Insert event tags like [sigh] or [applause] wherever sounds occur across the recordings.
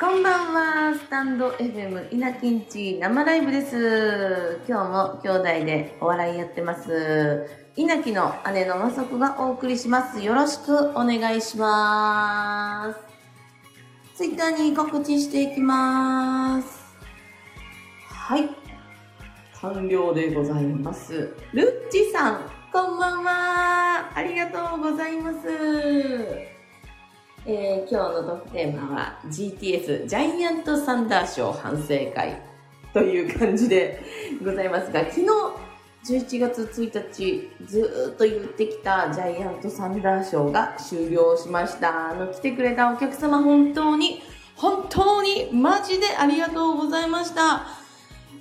こんばんは、スタンド FM 稲きんち生ライブです。今日も兄弟でお笑いやってます。稲きの姉のまさこがお送りします。よろしくお願いします。ツイッターに告知していきます。はい。完了でございます。ルッチさん、こんばんは。ありがとうございます。えー今日のトークテーマは GTS ジャイアントサンダーショー反省会 [laughs] という感じでございますが、昨日11月1日ずっと言ってきたジャイアントサンダーショーが終了しました。あの、来てくれたお客様本当に、本当にマジでありがとうございました。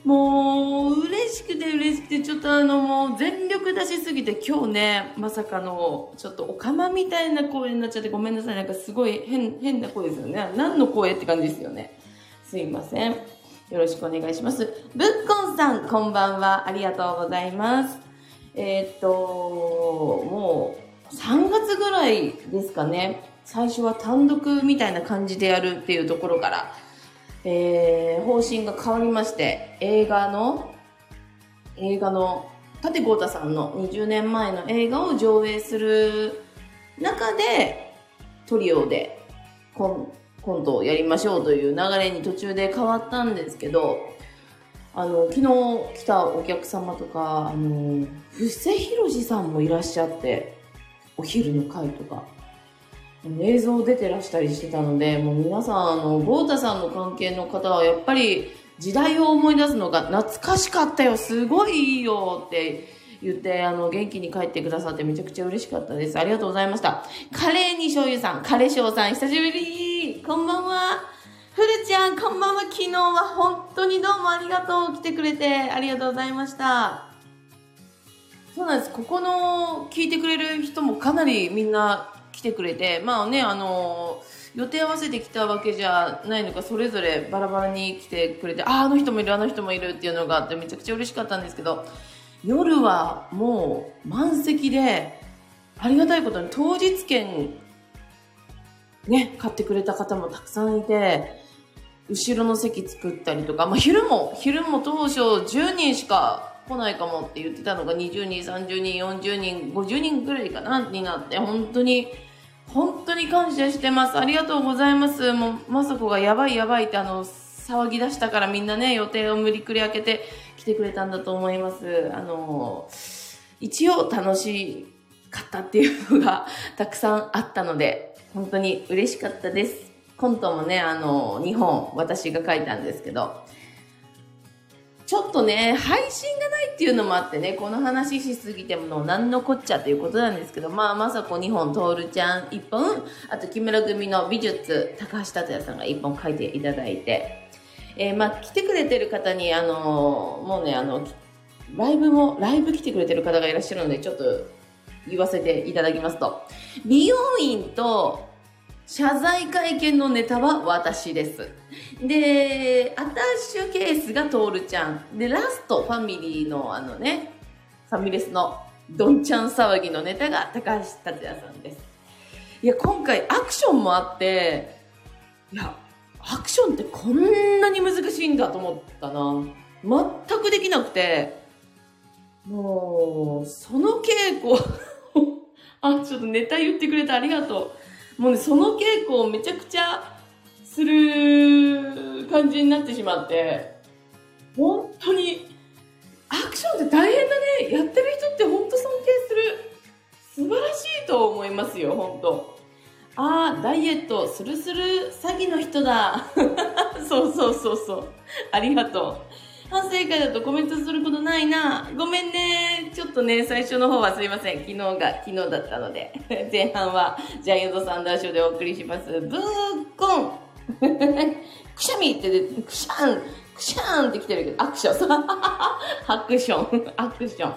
もう、嬉しくて嬉しくて、ちょっとあの、もう全力出しすぎて、今日ね、まさかの、ちょっとおかまみたいな声になっちゃってごめんなさい。なんかすごい変、変な声ですよね。何の声って感じですよね。すいません。よろしくお願いします。ぶっこんさん、こんばんは。ありがとうございます。えーっと、もう、3月ぐらいですかね。最初は単独みたいな感じでやるっていうところから、えー、方針が変わりまして、映画の、映画の、立豪太さんの20年前の映画を上映する中で、トリオでコンコントをやりましょうという流れに途中で変わったんですけど、あの、昨日来たお客様とか、あの、布施宏さんもいらっしゃって、お昼の会とか、映像出てらしたりしてたので、もう皆さん、あの、豪太さんの関係の方はやっぱり時代を思い出すのが懐かしかったよ、すごいいいよって言って、あの、元気に帰ってくださってめちゃくちゃ嬉しかったです。ありがとうございました。カレーに醤油さん、カレー醤さん、久しぶりこんばんは。ふるちゃん、こんばんは。昨日は本当にどうもありがとう。来てくれてありがとうございました。そうなんです。ここの聞いてくれる人もかなりみんな来てくれて、まあね、あの、予定合わせてきたわけじゃないのか、それぞれバラバラに来てくれて、ああ、の人もいる、あの人もいるっていうのがあって、めちゃくちゃ嬉しかったんですけど、夜はもう満席で、ありがたいことに当日券、ね、買ってくれた方もたくさんいて、後ろの席作ったりとか、まあ昼も、昼も当初10人しか来ないかもって言ってたのが20人、30人、40人、50人ぐらいかな、になって、本当に、本当に感謝してます。ありがとうございます。もう、まさこがやばいやばいってあの、騒ぎ出したからみんなね、予定を無理くり開けて来てくれたんだと思います。あの、一応楽しかったっていうのがたくさんあったので、本当に嬉しかったです。コントもね、あの、2本私が書いたんですけど、ちょっとね、配信がないっていうのもあってね、この話しすぎても何のこっちゃということなんですけど、まあ、まさこ2本、とおるちゃん1本、あと木村組の美術、高橋達也さんが1本書いていただいて、えーまあ、来てくれてる方に、あのもうね、あの、ライブも、ライブ来てくれてる方がいらっしゃるので、ちょっと言わせていただきますと、美容院と謝罪会見のネタは私です。で、アタッシュケースがトールちゃん。で、ラスト、ファミリーのあのね、ファミレスのどんちゃん騒ぎのネタが高橋達也さんです。いや、今回アクションもあって、いや、アクションってこんなに難しいんだと思ったな。全くできなくて、もう、その稽古、[laughs] あ、ちょっとネタ言ってくれてありがとう。もうね、その稽古をめちゃくちゃする感じになってしまって、本当に、アクションって大変だね。やってる人って本当尊敬する。素晴らしいと思いますよ、本当。ああ、ダイエット、スルスル詐欺の人だ。[laughs] そうそうそうそう。ありがとう。反省会だとコメントすることないな。ごめんね。ちょっとね、最初の方はすいません。昨日が昨日だったので。[laughs] 前半はジャイアントサンダーショーでお送りします。ブーコン [laughs] くしゃみって、くしゃん、くしゃんって来てるけど、アクション。[laughs] アクション。アクション。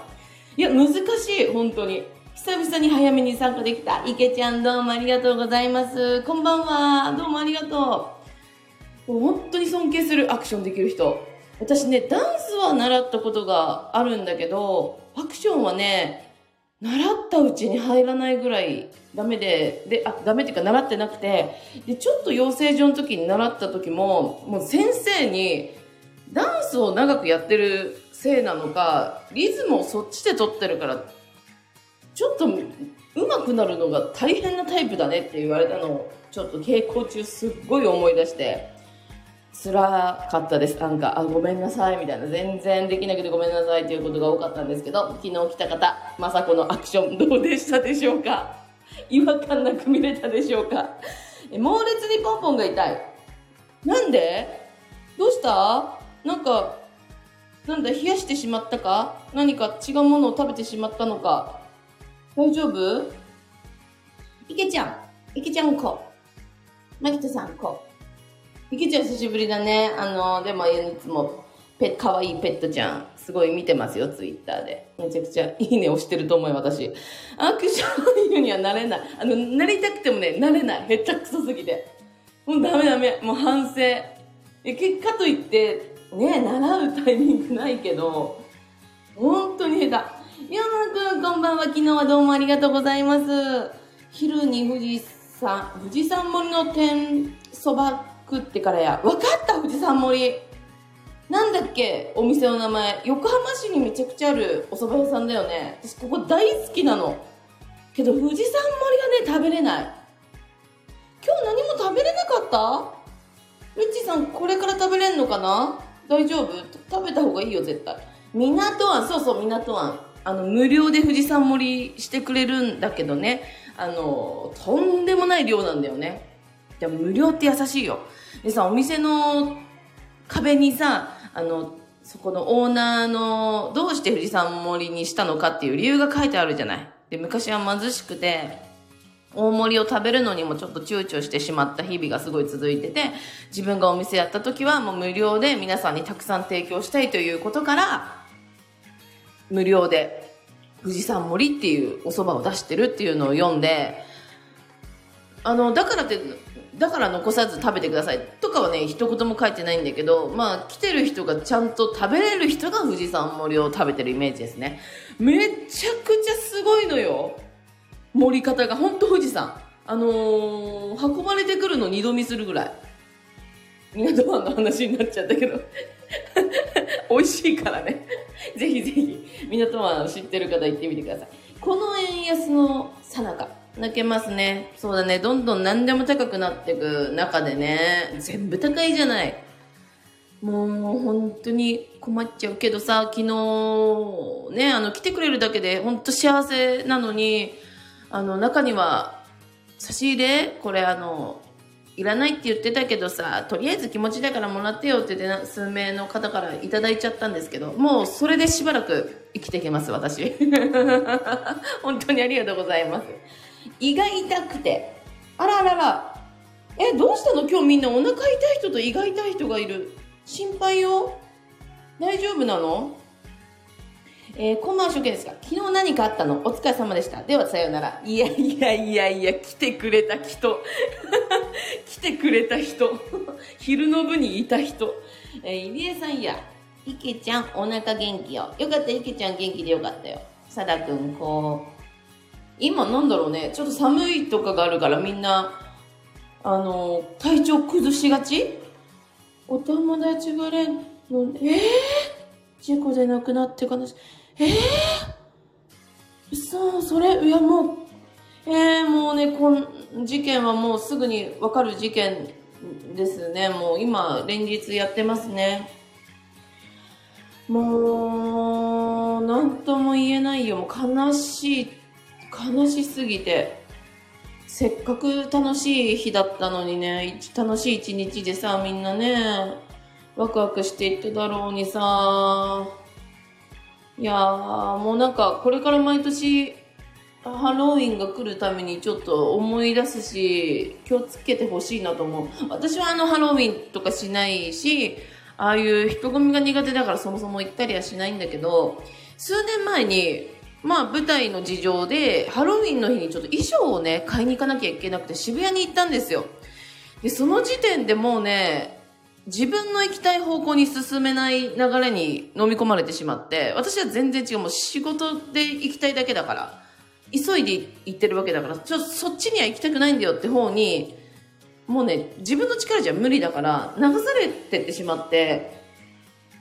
いや、難しい、本当に。久々に早めに参加できた。池ちゃんどうもありがとうございます。こんばんは。どうもありがとう。もう本当に尊敬するアクションできる人。私ね、ダンスは習ったことがあるんだけど、アクションはね、習ったうちに入らないぐらいダメで、で、あ、ダメっていうか習ってなくて、で、ちょっと養成所の時に習った時も、もう先生に、ダンスを長くやってるせいなのか、リズムをそっちで取ってるから、ちょっと上手くなるのが大変なタイプだねって言われたのを、ちょっと稽古中すっごい思い出して、辛かったです。なんか、あ、ごめんなさい、みたいな。全然できなくてごめんなさいということが多かったんですけど、昨日来た方、まさこのアクションどうでしたでしょうか？[laughs] 違和感なく見れたでしょうか？猛烈にポンポンが痛い。なんで？どうした？なんか、なんだ、冷やしてしまったか？何か違うものを食べてしまったのか？大丈夫？いけちゃん、いけちゃん子。まきとさん子。いけちゃん久しぶりだね。あの、でもいつも、ペ、かわいいペットちゃん、すごい見てますよ、ツイッターで。めちゃくちゃいいね押してると思う私。アクション俳優にはなれない。あの、なりたくてもね、なれない。へったくそすぎて。もうダメダメ。もう反省。え、結果といって、ね、習うタイミングないけど、本当に下手。山田くん、こんばんは。昨日はどうもありがとうございます。昼に富士山、富士山森の天そば食ってからや。わかった富士山森。なんだっけお店の名前。横浜市にめちゃくちゃあるお蕎麦屋さんだよね。私ここ大好きなの。けど富士山森がね、食べれない。今日何も食べれなかった？ルッチさんこれから食べれんのかな？大丈夫？食べた方がいいよ絶対。港湾、そうそう港湾。あの、無料で富士山盛りしてくれるんだけどね。あの、とんでもない量なんだよね。でも無料って優しいよ。でさ、お店の壁にさ、あの、そこのオーナーの、どうして富士山盛りにしたのかっていう理由が書いてあるじゃない？で、昔は貧しくて、大盛りを食べるのにもちょっと躊躇してしまった日々がすごい続いてて、自分がお店やった時はもう無料で皆さんにたくさん提供したいということから、無料で富士山盛りっていうお蕎麦を出してるっていうのを読んで、あの、だからってだから残さず食べてくださいとかはね、一言も書いてないんだけど、まあ、来てる人がちゃんと食べれる人が富士山盛りを食べてるイメージですね。めちゃくちゃすごいのよ。盛り方が、ほんと富士山。あのー、運ばれてくるの二度見するぐらい。港湾の話になっちゃったけど。[laughs] 美味しいからね。ぜひぜひ、港湾知ってる方行ってみてください。この円安のさなか。泣けますね。そうだね。どんどん何でも高くなっていく中でね、全部高いじゃない。もう本当に困っちゃうけどさ、昨日ね、あの来てくれるだけで本当幸せなのに、あの中には差し入れこれあの、いらないって言ってたけどさ、とりあえず気持ちだからもらってよって言って数名の方からいただいちゃったんですけど、もうそれでしばらく生きていけます、私。[laughs] 本当にありがとうございます。胃が痛くて。あらあらら。え、どうしたの？今日みんなお腹痛い人と胃が痛い人がいる。心配よ。大丈夫なの？えー、コマーショですか昨日何かあったの？お疲れ様でした。では、さようなら。いやいやいやいや、来てくれた人。[laughs] 来てくれた人。[laughs] 昼の部にいた人。えー、入江さんや、池ちゃん、お腹元気よ。よかった、池ちゃん元気でよかったよ。さだくん、こう、今なんだろうね、ちょっと寒いとかがあるからみんな、あの、体調崩しがち？お友達がれんの、えー、事故で亡くなって悲しい。えー、そ、それ、いやもう、えー、もうね、こん、事件はもうすぐにわかる事件ですね。もう今、連日やってますね。もう、なんとも言えないよ。もう悲しい悲しすぎて、せっかく楽しい日だったのにね、楽しい一日でさ、みんなね、ワクワクしていっただろうにさ、いやー、もうなんか、これから毎年、ハロウィンが来るためにちょっと思い出すし、気をつけてほしいなと思う。私はあのハロウィンとかしないし、ああいう人混みが苦手だからそもそも行ったりはしないんだけど、数年前にまあ舞台の事情でハロウィンの日にちょっと衣装をね買いに行かなきゃいけなくて渋谷に行ったんですよ。でその時点でもうね自分の行きたい方向に進めない流れに飲み込まれてしまって私は全然違うもう仕事で行きたいだけだから急いで行ってるわけだから、ちょっとそっちには行きたくないんだよって方に、もうね、自分の力じゃ無理だから、流されてってしまって、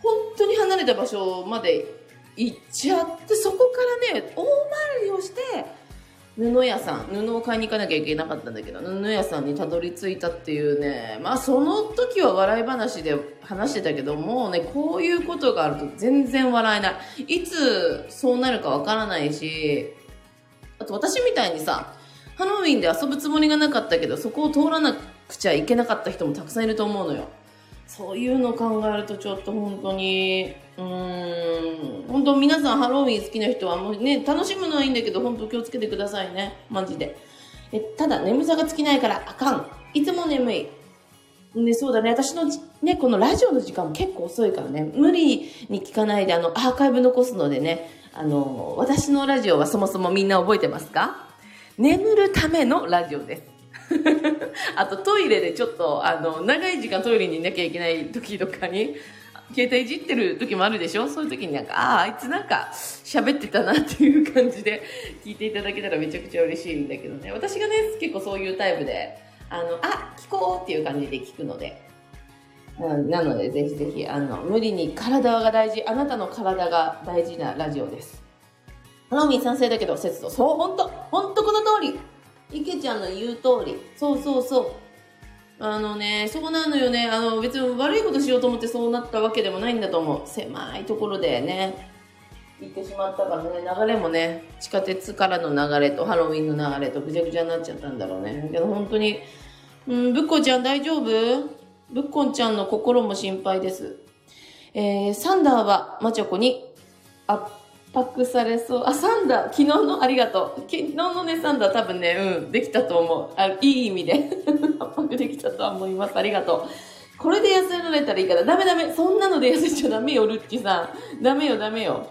本当に離れた場所まで行っちゃって、そこからね、大回りをして、布屋さん、布を買いに行かなきゃいけなかったんだけど、布屋さんにたどり着いたっていうね、まあその時は笑い話で話してたけど、もうね、こういうことがあると全然笑えない。いつそうなるかわからないし、あと私みたいにさ、ハロウィンで遊ぶつもりがなかったけど、そこを通らなくちゃいけなかった人もたくさんいると思うのよ。そういうのを考えるとちょっと本当に、うん、本当皆さんハロウィン好きな人はもうね、楽しむのはいいんだけど、本当気をつけてくださいね。マジで。え、ただ眠さが尽きないからあかん。いつも眠い。ね、そうだね。私のね、このラジオの時間も結構遅いからね。無理に聞かないで、あの、アーカイブ残すのでね。あの、私のラジオはそもそもみんな覚えてますか？眠るためのラジオです。[laughs] あとトイレでちょっと、あの、長い時間トイレにいなきゃいけない時とかに、携帯いじってる時もあるでしょ？そういう時になんか、ああ、あいつなんか喋ってたなっていう感じで聞いていただけたらめちゃくちゃ嬉しいんだけどね。私がね、結構そういうタイプで、あの、あ、聞こうっていう感じで聞くので。うんなので、ぜひぜひ、あの、無理に体が大事、あなたの体が大事なラジオです。ハロウィン賛成だけど、節度。そう、ほんと、ほんとこの通り。池ちゃんの言う通り。そうそうそう。あのね、そうなのよね。あの、別に悪いことしようと思ってそうなったわけでもないんだと思う。狭いところでね、行ってしまったからね、流れもね、地下鉄からの流れとハロウィンの流れとぐちゃぐちゃになっちゃったんだろうね。けど本当に、うん、ぶっこちゃん大丈夫？ぶっこんちゃんの心も心配です。えー、サンダーはマチョコに圧迫されそう。あ、サンダー、昨日のありがとう。昨日のね、サンダー多分ね、うん、できたと思う。あいい意味で [laughs] 圧迫できたとは思います。ありがとう。これで痩せられたらいいから、ダメダメ。そんなので痩せちゃダメよ、ルッチさん。ダメよ、ダメよ。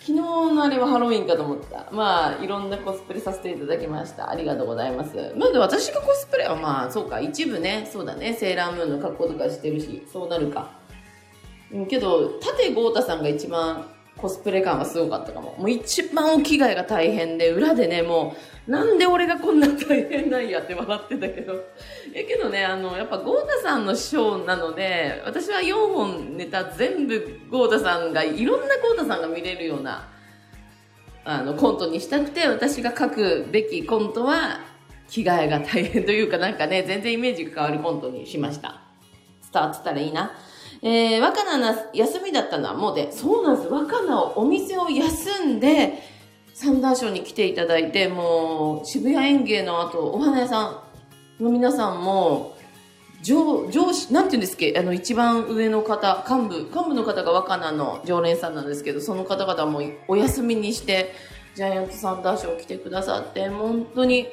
昨日のあれはハロウィンかと思った。まあ、いろんなコスプレさせていただきました。ありがとうございます。まあ、で私がコスプレはまあ、そうか、一部ね、そうだね、セーラームーンの格好とかしてるし、そうなるか。うんけど、縦豪太さんが一番コスプレ感はすごかったかも。もう一番お着替えが大変で、裏でね、もう、なんで俺がこんな大変なんやって笑ってたけど。[laughs] え、けどね、あの、やっぱ豪太さんのショーなので、私は4本ネタ全部豪太さんが、いろんな豪太さんが見れるような、あの、コントにしたくて、私が書くべきコントは、着替えが大変というかなんかね、全然イメージが変わるコントにしました。伝わってたらいいな。えー、若菜な休みだったのはもうで、そうなんです。若菜をお店を休んで、サンダーショーに来ていただいて、もう、渋谷園芸の後、お花屋さんの皆さんも、上、上司、なんて言うんですっけ？あの、一番上の方、幹部、幹部の方が若菜の常連さんなんですけど、その方々もお休みにして、ジャイアントサンダーショー来てくださって、本当に、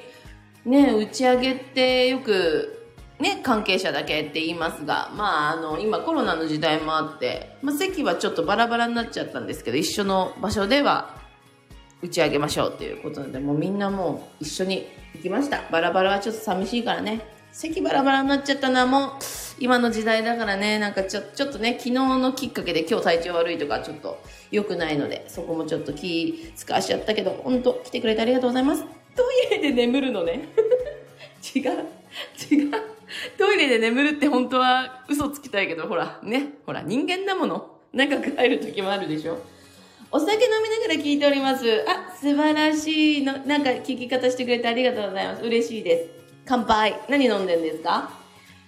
ね、打ち上げってよく、ね、関係者だけって言いますが、まあ、あの、今コロナの時代もあって、まあ、席はちょっとバラバラになっちゃったんですけど、一緒の場所では打ち上げましょうっていうことなので、もうみんなもう一緒に行きました。バラバラはちょっと寂しいからね。席バラバラになっちゃったのはもう、今の時代だからね、なんかちょちょっとね、昨日のきっかけで今日体調悪いとかちょっと良くないので、そこもちょっと気使わしちゃったけど、本当来てくれてありがとうございます。トイレで眠るのね。[laughs] 違う。違う。[laughs] トイレで眠るって本当は嘘つきたいけど、ほら、ね。ほら、人間だもの。長く入る時もあるでしょ。お酒飲みながら聞いております。あ、素晴らしいの。なんか聞き方してくれてありがとうございます。嬉しいです。乾杯。何飲んでんですか？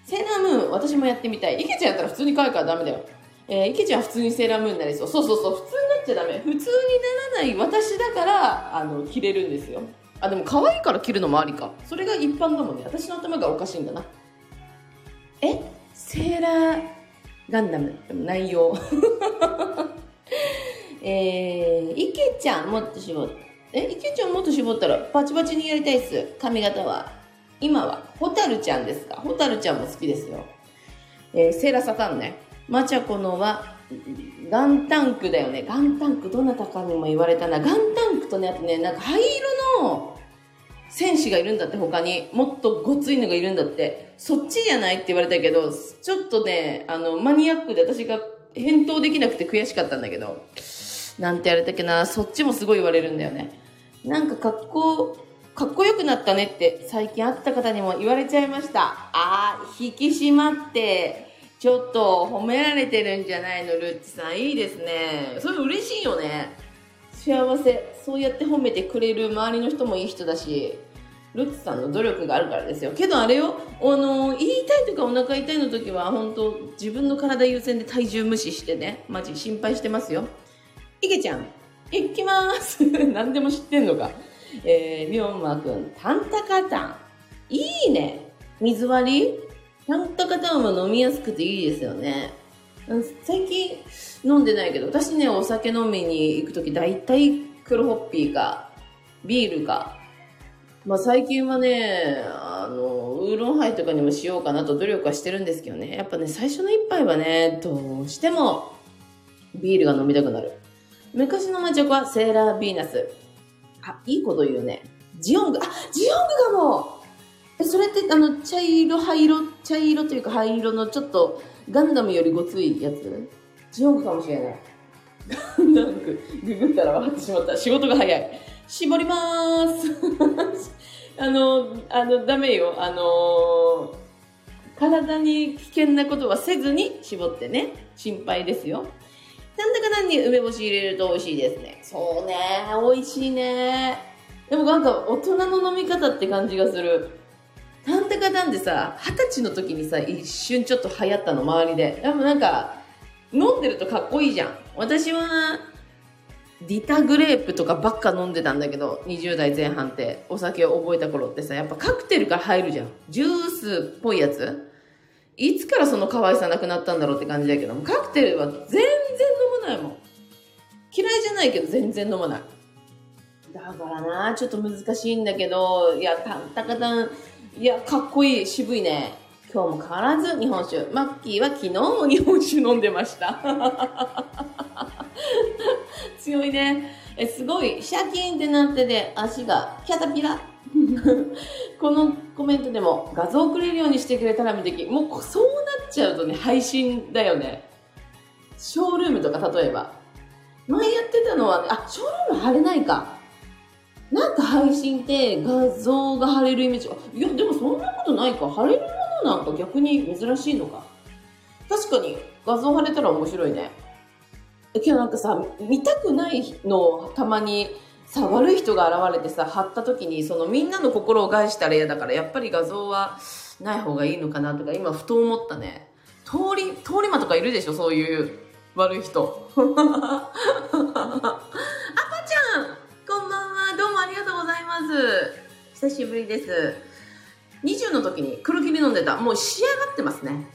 セーラームーン、私もやってみたい。池ちゃんやったら普通に買うからダメだよ。えー、池ちゃんは普通にセーラームーンになりそう。そうそうそう、普通になっちゃダメ。普通にならない私だから、あの、着れるんですよ。あ、でも可愛いから着るのもありか。それが一般だもんね。私の頭がおかしいんだな。え？セーラーガンダム内容。[laughs] えー、池ちゃんもっと絞って。え、池ちゃんもっと絞ったらバチバチにやりたいっす。髪型は。今は、ホタルちゃんですか？ホタルちゃんも好きですよ。えー、セーラーサタンね。マチャコのは、ガンタンクだよね。ガンタンク、どなたかにも言われたな。ガンタンクとね、あとね、なんか灰色の戦士がいるんだって、他に。もっとごついのがいるんだって。そっちじゃないって言われたけど、ちょっとね、あの、マニアックで私が返答できなくて悔しかったんだけど、なんて言われたっけな、そっちもすごい言われるんだよね。なんか格好、かっこよくなったねって最近会った方にも言われちゃいました。あー、引き締まって、ちょっと褒められてるんじゃないの、ルッチさん。いいですね。それ嬉しいよね。幸せ。そうやって褒めてくれる周りの人もいい人だし、ルッツさんの努力があるからですよ。けどあれよ、あの、言いたいとかお腹痛いの時は、本当自分の体優先で体重無視してね、マジ心配してますよ。いけちゃん、行きます。[laughs] 何でも知ってんのか。えー、みょんまくん、タンタカタン。いいね。水割り？タンタカタンは飲みやすくていいですよね。最近飲んでないけど、私ね、お酒飲みに行くとき、だいたい黒ホッピーか、ビールか。まあ最近はね、あの、ウーロンハイとかにもしようかなと努力はしてるんですけどね。やっぱね、最初の一杯はね、どうしてもビールが飲みたくなる。昔のマチョコはセーラービーナス。あ、いいこと言うね。ジオング、あ、ジオングかもえ、それってあの、茶色、灰色、茶色というか灰色のちょっとガンダムよりごついやつ？ジオングかもしれない。ガンダム、ググったら分かってしまった。仕事が早い。絞りまーす。[laughs] あの、あの、ダメよ。あの体に危険なことはせずに絞ってね。心配ですよ。なんだかなんに梅干し入れると美味しいですね。そうね、美味しいね。でもなんか大人の飲み方って感じがする。タンタカタンってさ、二十歳の時にさ、一瞬ちょっと流行ったの、周りで。でもなんか、飲んでるとかっこいいじゃん。私は、ディタグレープとかばっか飲んでたんだけど、20代前半って、お酒を覚えた頃ってさ、やっぱカクテルから入るじゃん。ジュースっぽいやついつからその可愛さなくなったんだろうって感じだけど、カクテルは全然飲まないもん。嫌いじゃないけど全然飲まない。だからな、ちょっと難しいんだけど、いや、たたかたん、いや、かっこいい、渋いね。今日も変わらず日本酒。マッキーは昨日も日本酒飲んでました。[laughs] 強いね。え、すごい、シャキーンってなってて、足がキャタピラ。[laughs] このコメントでも画像をくれるようにしてくれたら見てき。もうそうなっちゃうとね、配信だよね。ショールームとか例えば。前やってたのは、あ、ショールーム貼れないか。なんか配信って画像が貼れるイメージが。いや、でもそんなことないか。貼れるものなんか逆に珍しいのか。確かに画像貼れたら面白いね。えけどなんかさ、見たくないのをたまにさ、悪い人が現れてさ、貼った時に、そのみんなの心を害したら嫌だから、やっぱり画像はない方がいいのかなとか、今ふと思ったね。通り、通り魔とかいるでしょ、そういう悪い人。久しぶりです。20の時に黒霧飲んでた。もう仕上がってますね。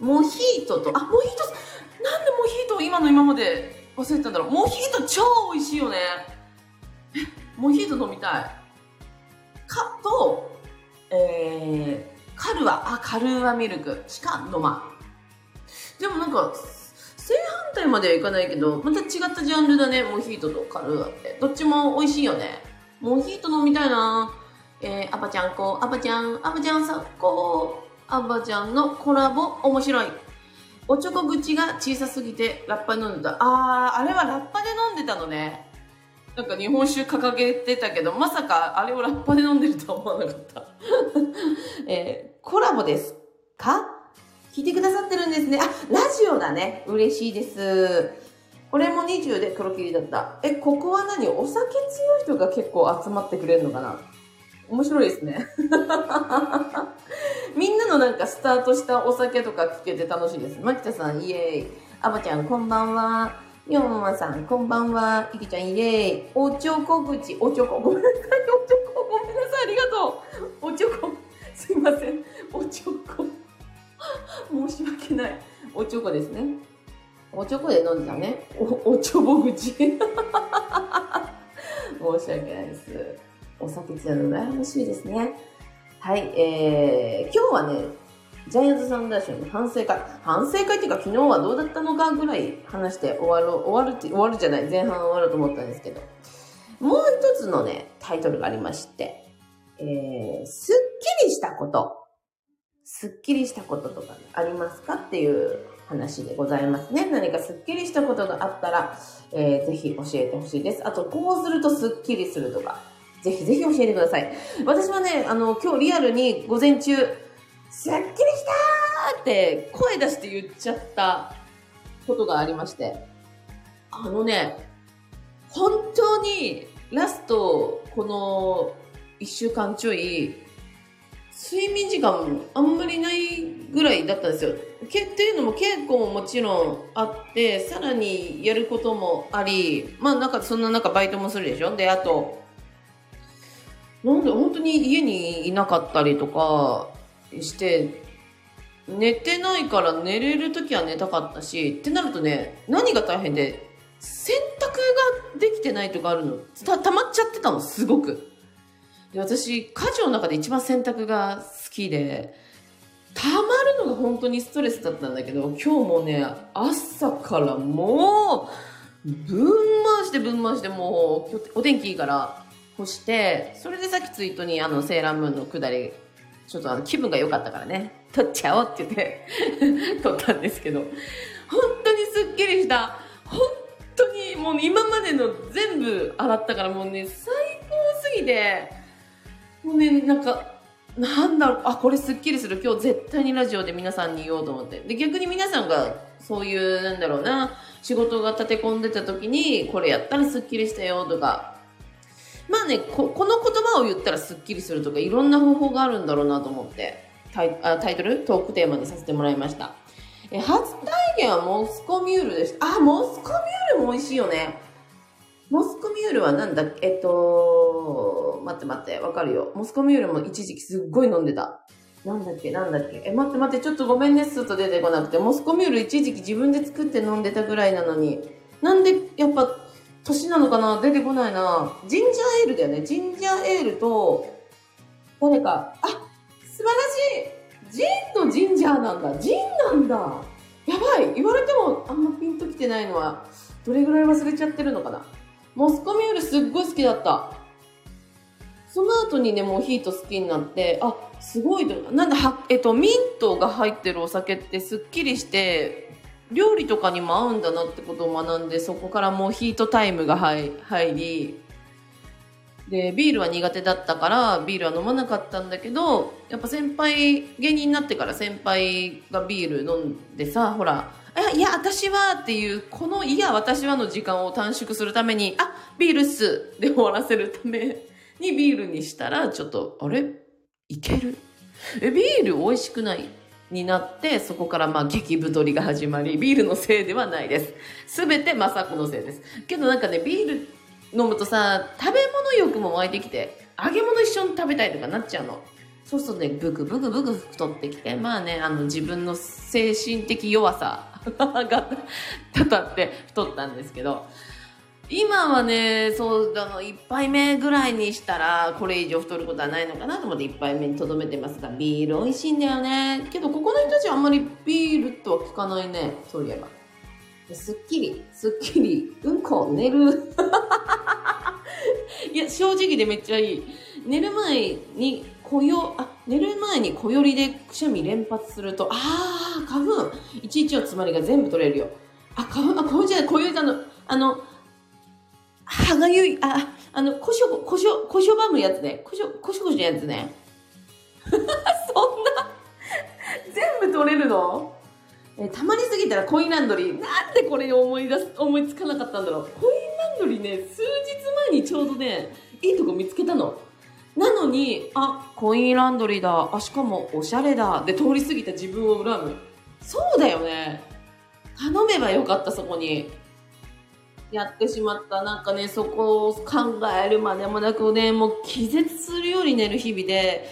モヒートと、あ、モヒート、なんでモヒートを今の今まで忘れてたんだろう。モヒート超美味しいよね。え、モヒート飲みたい。か、と、えー、カルア、あ、カルアミルクしか飲まん。でもなんか、正反対まではいかないけど、また違ったジャンルだね、モヒートとカルアって。どっちも美味しいよね。モヒート飲みたいなえー、アバちゃんこ、アバちゃん、アバちゃんさんこう、アバちゃんのコラボ面白い。おちょこ口が小さすぎてラッパで飲んでた。あー、あれはラッパで飲んでたのね。なんか日本酒掲げてたけど、まさかあれをラッパで飲んでるとは思わなかった。[laughs] えー、コラボですか？聞いてくださってるんですね。あ、ラジオだね。嬉しいです。これも20で黒霧だった。え、ここは何？お酒強い人が結構集まってくれるのかな？面白いですね。[laughs] みんなのなんかスタートしたお酒とか聞けて楽しいです。牧田さん、イエーイ。アバちゃん、こんばんは。ヨンマさん、こんばんは。いきちゃん、イエーイ。おちょこ口、おちょこ。ごめんなさい、おちょこ。ごめんなさい、ありがとう。おちょこ。すいません。おちょこ。申し訳ない。おちょこですね。おちょこで飲んでたね。お、おちょぼ口。[laughs] 申し訳ないです。お酒強いの羨ましいですね。はい、えー、今日はね、ジャイアントサンダーショーの反省会。反省会っていうか昨日はどうだったのかぐらい話して終わる、終わるって、終わるじゃない、前半終わると思ったんですけど。もう一つのね、タイトルがありまして、えー、すっきりしたこと。すっきりしたこととか、ありますかっていう話でございますね。何かスッキリしたことがあったら、えー、ぜひ教えてほしいです。あと、こうするとスッキリするとか、ぜひぜひ教えてください。私はね、あの、今日リアルに午前中、すっきりしたーって声出して言っちゃったことがありまして、あのね、本当にラスト、この一週間ちょい、睡眠時間あんまりないぐらいだったんですよ。けっていうのも稽古ももちろんあって、さらにやることもあり、まあなんかそんな中バイトもするでしょ？で、あと、なんで本当に家にいなかったりとかして、寝てないから寝れる時は寝たかったし、ってなるとね、何が大変で、洗濯ができてないとかあるの。た、溜まっちゃってたの、すごく。で、私、家事の中で一番洗濯が好きで、溜まるのが本当にストレスだったんだけど、今日もね、朝からもう、ぶん回してぶん回してもう、お天気いいから干して、それでさっきツイートにあの、セーラームーンのくだり、ちょっとあの、気分が良かったからね、撮っちゃおうって言って [laughs] 撮ったんですけど、本当にすっきりした、本当にもう今までの全部洗ったからもうね、最高すぎて、もうね、なんか、なんだろう、あ、これすっきりする。今日絶対にラジオで皆さんに言おうと思って。で、逆に皆さんが、そういう、なんだろうな、仕事が立て込んでた時に、これやったらすっきりしたよとか、まあねこ、この言葉を言ったらすっきりするとか、いろんな方法があるんだろうなと思って、タイあタイトル、トークテーマにさせてもらいました。え、初体験はモスコミュールです。あ、モスコミュールも美味しいよね。モスコミュールはなんだっけ？えっと、待って待って、わかるよ。モスコミュールも一時期すっごい飲んでた。なんだっけ？なんだっけ？え、待って待って、ちょっとごめんね、スーと出てこなくて。モスコミュール一時期自分で作って飲んでたぐらいなのに。なんで、やっぱ、年なのかな？出てこないな。ジンジャーエールだよね。ジンジャーエールと、誰か、あ、素晴らしいジンのジンジャーなんだ。ジンなんだ。やばい。言われてもあんまピンときてないのは、どれぐらい忘れちゃってるのかな？モスコミュールすっごい好きだった。その後にね、モヒート好きになって、あ、すごい、なんだ、は、えっと、ミントが入ってるお酒ってすっきりして、料理とかにも合うんだなってことを学んで、そこからモヒートタイムが入り、で、ビールは苦手だったから、ビールは飲まなかったんだけど、やっぱ先輩、芸人になってから先輩がビール飲んでさ、ほら、いや、私はっていう、このいや、私はの時間を短縮するために、あ、ビールっすで終わらせるためにビールにしたら、ちょっと、あれ？いける？え、ビール美味しくない？になって、そこからまあ激太りが始まり、ビールのせいではないです。すべてまさこのせいです。けどなんかね、ビール飲むとさ、食べ物欲も湧いてきて、揚げ物一緒に食べたいとかなっちゃうの。そうするとね、ブクブクブク太ってきて、まあね、あの自分の精神的弱さ [laughs] がたたって太ったんですけど、今はね、そう、あの、一杯目ぐらいにしたら、これ以上太ることはないのかなと思って一杯目に留めてますが、ビール美味しいんだよね。けど、ここの人たちはあんまりビールとは聞かないね。そういえば。すっきり、すっきり、うんこ、寝る。[laughs] いや、正直でめっちゃいい。寝る前に、こよ、あ、寝る前に小よりでくしゃみ連発すると、あー、花粉、いちいちの詰まりが全部取れるよ。あ、花粉、あ、こよじゃない、こよいだの、あの、歯がゆい、あ、あの、こしょ、こしょ、こしょばむやつね。こしょ、こしょこしょやつね。[laughs] そんな、全部取れるの？えたまりすぎたらコインランドリー。なんでこれ思い出す、思いつかなかったんだろう。コインランドリーね、数日前にちょうどね、いいとこ見つけたの。なのに、あ、コインランドリーだ。あ、しかもおしゃれだ。で、通り過ぎた自分を恨む。そうだよね。頼めばよかった、そこに。やってしまった。なんかね、そこを考えるまでもなくね、もう気絶するように寝る日々で、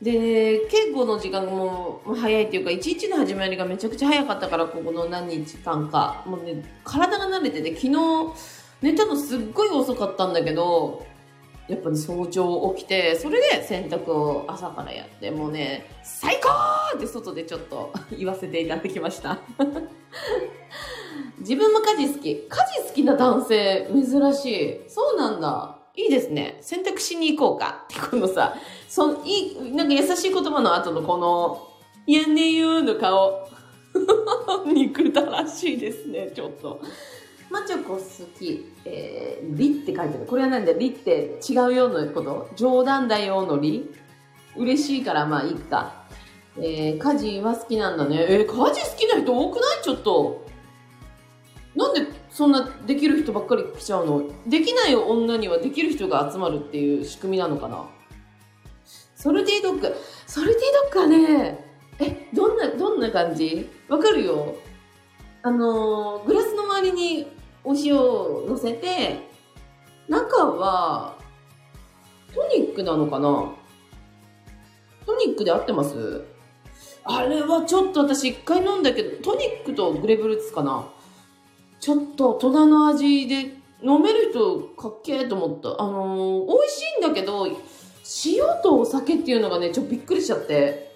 で、稽古の時間も早いっていうか、一日の始まりがめちゃくちゃ早かったから、ここの何日間か。もうね、体が慣れてて、昨日寝たのすっごい遅かったんだけど、やっぱり早朝起きて、それで洗濯を朝からやって、もうね、最高って外でちょっと [laughs] 言わせていただきました [laughs] 自分も家事好き。家事好きな男性、珍しい。そうなんだ。いいですね。選択しに行こうか。ってこのさ、その、いい、なんか優しい言葉の後のこの、やんねゆーの顔。[laughs] 憎たらしいですね、ちょっと。マチョコ好き。えー、リって書いてる。これはなんだリって違うようなこと？冗談だよのリ嬉しいからまあいいか。えー、家事は好きなんだね。えー、家事好きな人多くない？ちょっと。なんでそんなできる人ばっかり来ちゃうの？できない女にはできる人が集まるっていう仕組みなのかな？ソルティドッグ。ソルティドッグはね、え、どんな、どんな感じ？わかるよ。あのー、グラスの周りにお塩を乗せて、中は、トニックなのかな？トニックで合ってます？あれはちょっと私一回飲んだけど、トニックとグレープフルーツかな？ちょっと大人の味で飲める人かっけえと思った。あのー、美味しいんだけど、塩とお酒っていうのがね、ちょっとびっくりしちゃって。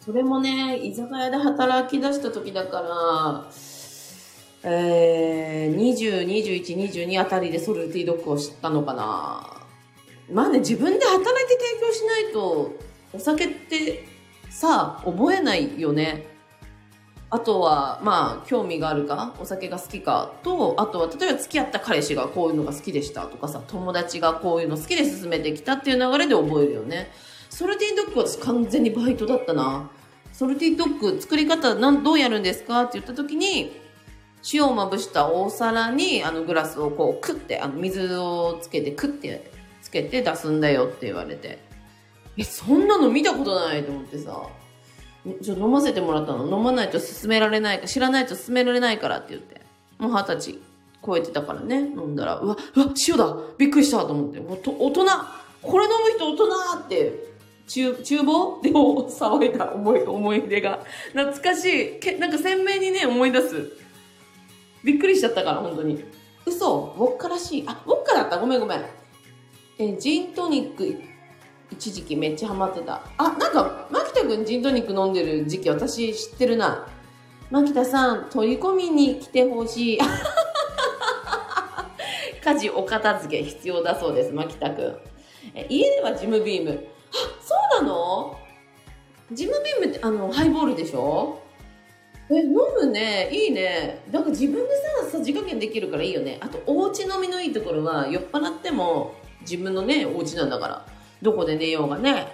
それもね、居酒屋で働き出した時だから、えー、20、21、22あたりでソルティドッグを知ったのかな？まあね、自分で働いて提供しないと、お酒ってさ、覚えないよね。あとは、まあ、興味があるか、お酒が好きかと、あとは、例えば付き合った彼氏がこういうのが好きでしたとかさ、友達がこういうの好きで進めてきたっていう流れで覚えるよね。ソルティドッグは私完全にバイトだったな。ソルティドッグ作り方なんどうやるんですか？って言った時に、塩をまぶした大皿にあのグラスをこうクッて、あの水をつけてクッてつけて出すんだよって言われて。え、そんなの見たことないと思ってさ、ちょ飲ませてもらったの。飲まないと進められないか、知らないと進められないからって言って。もう二十歳超えてたからね、飲んだら、うわ、うわ、塩だびっくりしたと思って。大人これ飲む人大人って、厨、厨房で騒いだ思い、思い出が。懐かしい。けなんか鮮明にね、思い出す。びっくりしちゃったから、本当に。嘘？ウォッカらしい。あ、ウォッカだった？ごめんごめん。えジントニック一時期めっちゃハマってた。あ、なんか、牧田くんジントニック飲んでる時期私知ってるな。牧田さん、取り込みに来てほしい。[laughs] 家事お片付け必要だそうです、牧田くん。え家ではジムビーム。あ、そうなの？ジムビームってあの、ハイボールでしょ？え、飲むね。いいね。だか自分でさ、さじ加減できるからいいよね。あと、お家飲みのいいところは、酔っ払っても自分のね、お家なんだから。どこで寝ようがね、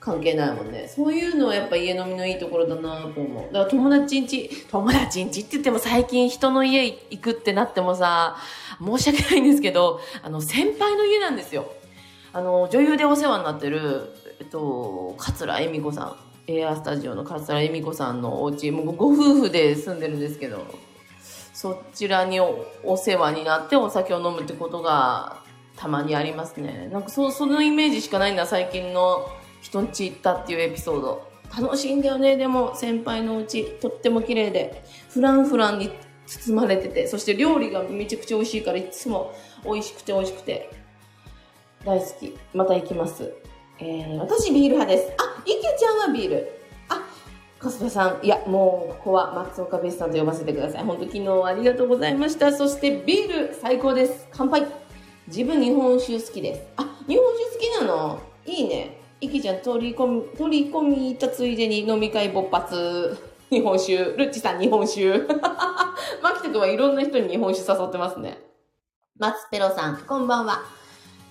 関係ないもんね。そういうのはやっぱ家飲みのいいところだなと思う。だから友達んち、友達んちって言っても最近人の家行くってなってもさ、申し訳ないんですけど、あの、先輩の家なんですよ。あの、女優でお世話になってる、えっと、桂恵美子さん。エアスタジオの桂恵美子さんのお家、もうご夫婦で住んでるんですけど、そちらにお世話になってお酒を飲むってことがたまにありますね。なんかそそのイメージしかないんだ、最近の人んち行ったっていうエピソード。楽しいんだよね、でも先輩のうち、とっても綺麗で、フランフランに包まれてて、そして料理がめちゃくちゃ美味しいから、いつも美味しくて美味しくて、大好き。また行きます。えー、私ビール派です。あ、池ちゃんはビール。あ、春日さん、いや、もう、ここは松岡ベスさんと呼ばせてください。本当昨日はありがとうございました。そしてビール、最高です。乾杯。自分日本酒好きです。あ、日本酒好きなの？いいね。いきちゃん取り込み、取り込み行ったついでに飲み会勃発。日本酒。ルッチさん日本酒。[laughs] マキタ君はいろんな人に日本酒誘ってますね。マツペロさん、こんばんは。